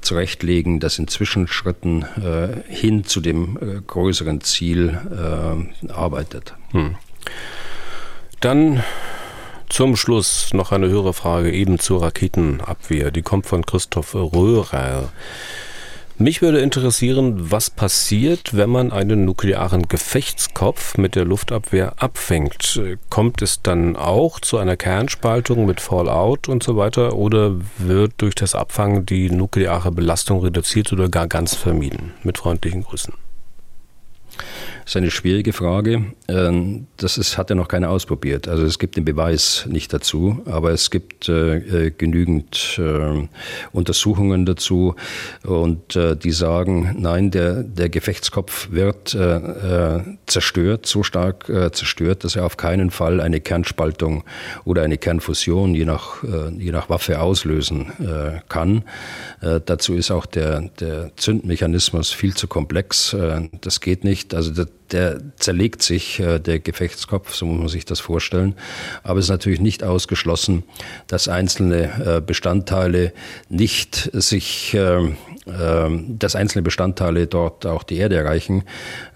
zurechtlegen, das in Zwischenschritten äh, hin zu dem äh, größeren Ziel arbeitet. Hm. Dann zum Schluss noch eine höhere Frage eben zur Raketenabwehr. Die kommt von Christoph Röhrer. Mich würde interessieren, was passiert, wenn man einen nuklearen Gefechtskopf mit der Luftabwehr abfängt. Kommt es dann auch zu einer Kernspaltung mit Fallout und so weiter oder wird durch das Abfangen die nukleare Belastung reduziert oder gar ganz vermieden? Mit freundlichen Grüßen. Das ist eine schwierige Frage. Ähm, das ist, hat ja noch keiner ausprobiert. Also es gibt den Beweis nicht dazu, aber es gibt äh, äh genügend äh, Untersuchungen dazu und äh, die sagen, nein, der, der Gefechtskopf wird zerstört, so stark zerstört, dass er auf keinen Fall eine Kernspaltung oder eine Kernfusion je nach, je nach Waffe auslösen kann. dazu ist auch der, der Zündmechanismus viel zu komplex. das geht nicht. Also der, der zerlegt sich, äh, der Gefechtskopf, so muss man sich das vorstellen. Aber es ist natürlich nicht ausgeschlossen, dass einzelne äh, Bestandteile nicht sich, ähm, dass einzelne Bestandteile dort auch die Erde erreichen,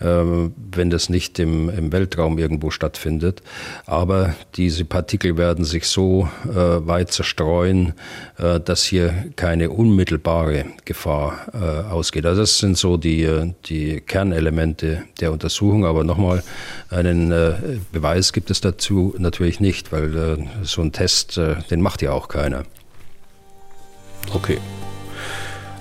ähm, wenn das nicht im, im Weltraum irgendwo stattfindet. Aber diese Partikel werden sich so äh, weit zerstreuen, dass hier keine unmittelbare Gefahr ausgeht. Also das sind so die, die Kernelemente der Untersuchung. Untersuchung, aber nochmal einen äh, Beweis gibt es dazu natürlich nicht, weil äh, so ein Test, äh, den macht ja auch keiner. Okay.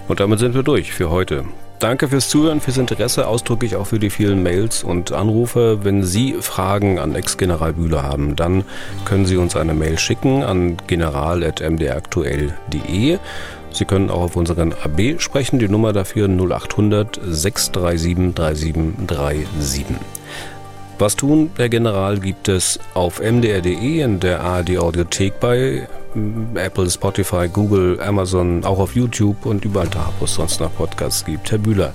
Und damit sind wir durch für heute. Danke fürs Zuhören, fürs Interesse, ausdrücklich auch für die vielen Mails und Anrufe. Wenn Sie Fragen an Ex-General Bühler haben, dann können Sie uns eine Mail schicken an general.mdraktuell.de. Sie können auch auf unseren AB sprechen, die Nummer dafür 0800 637 3737. Was tun, Herr General, gibt es auf mdr.de in der ARD Audiothek bei mm, Apple, Spotify, Google, Amazon, auch auf YouTube und überall da, wo es sonst noch Podcasts gibt. Herr Bühler,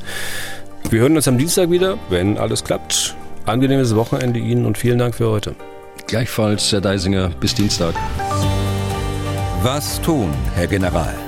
wir hören uns am Dienstag wieder, wenn alles klappt. Angenehmes Wochenende Ihnen und vielen Dank für heute. Gleichfalls, Herr Deisinger, bis Dienstag. Was tun, Herr General?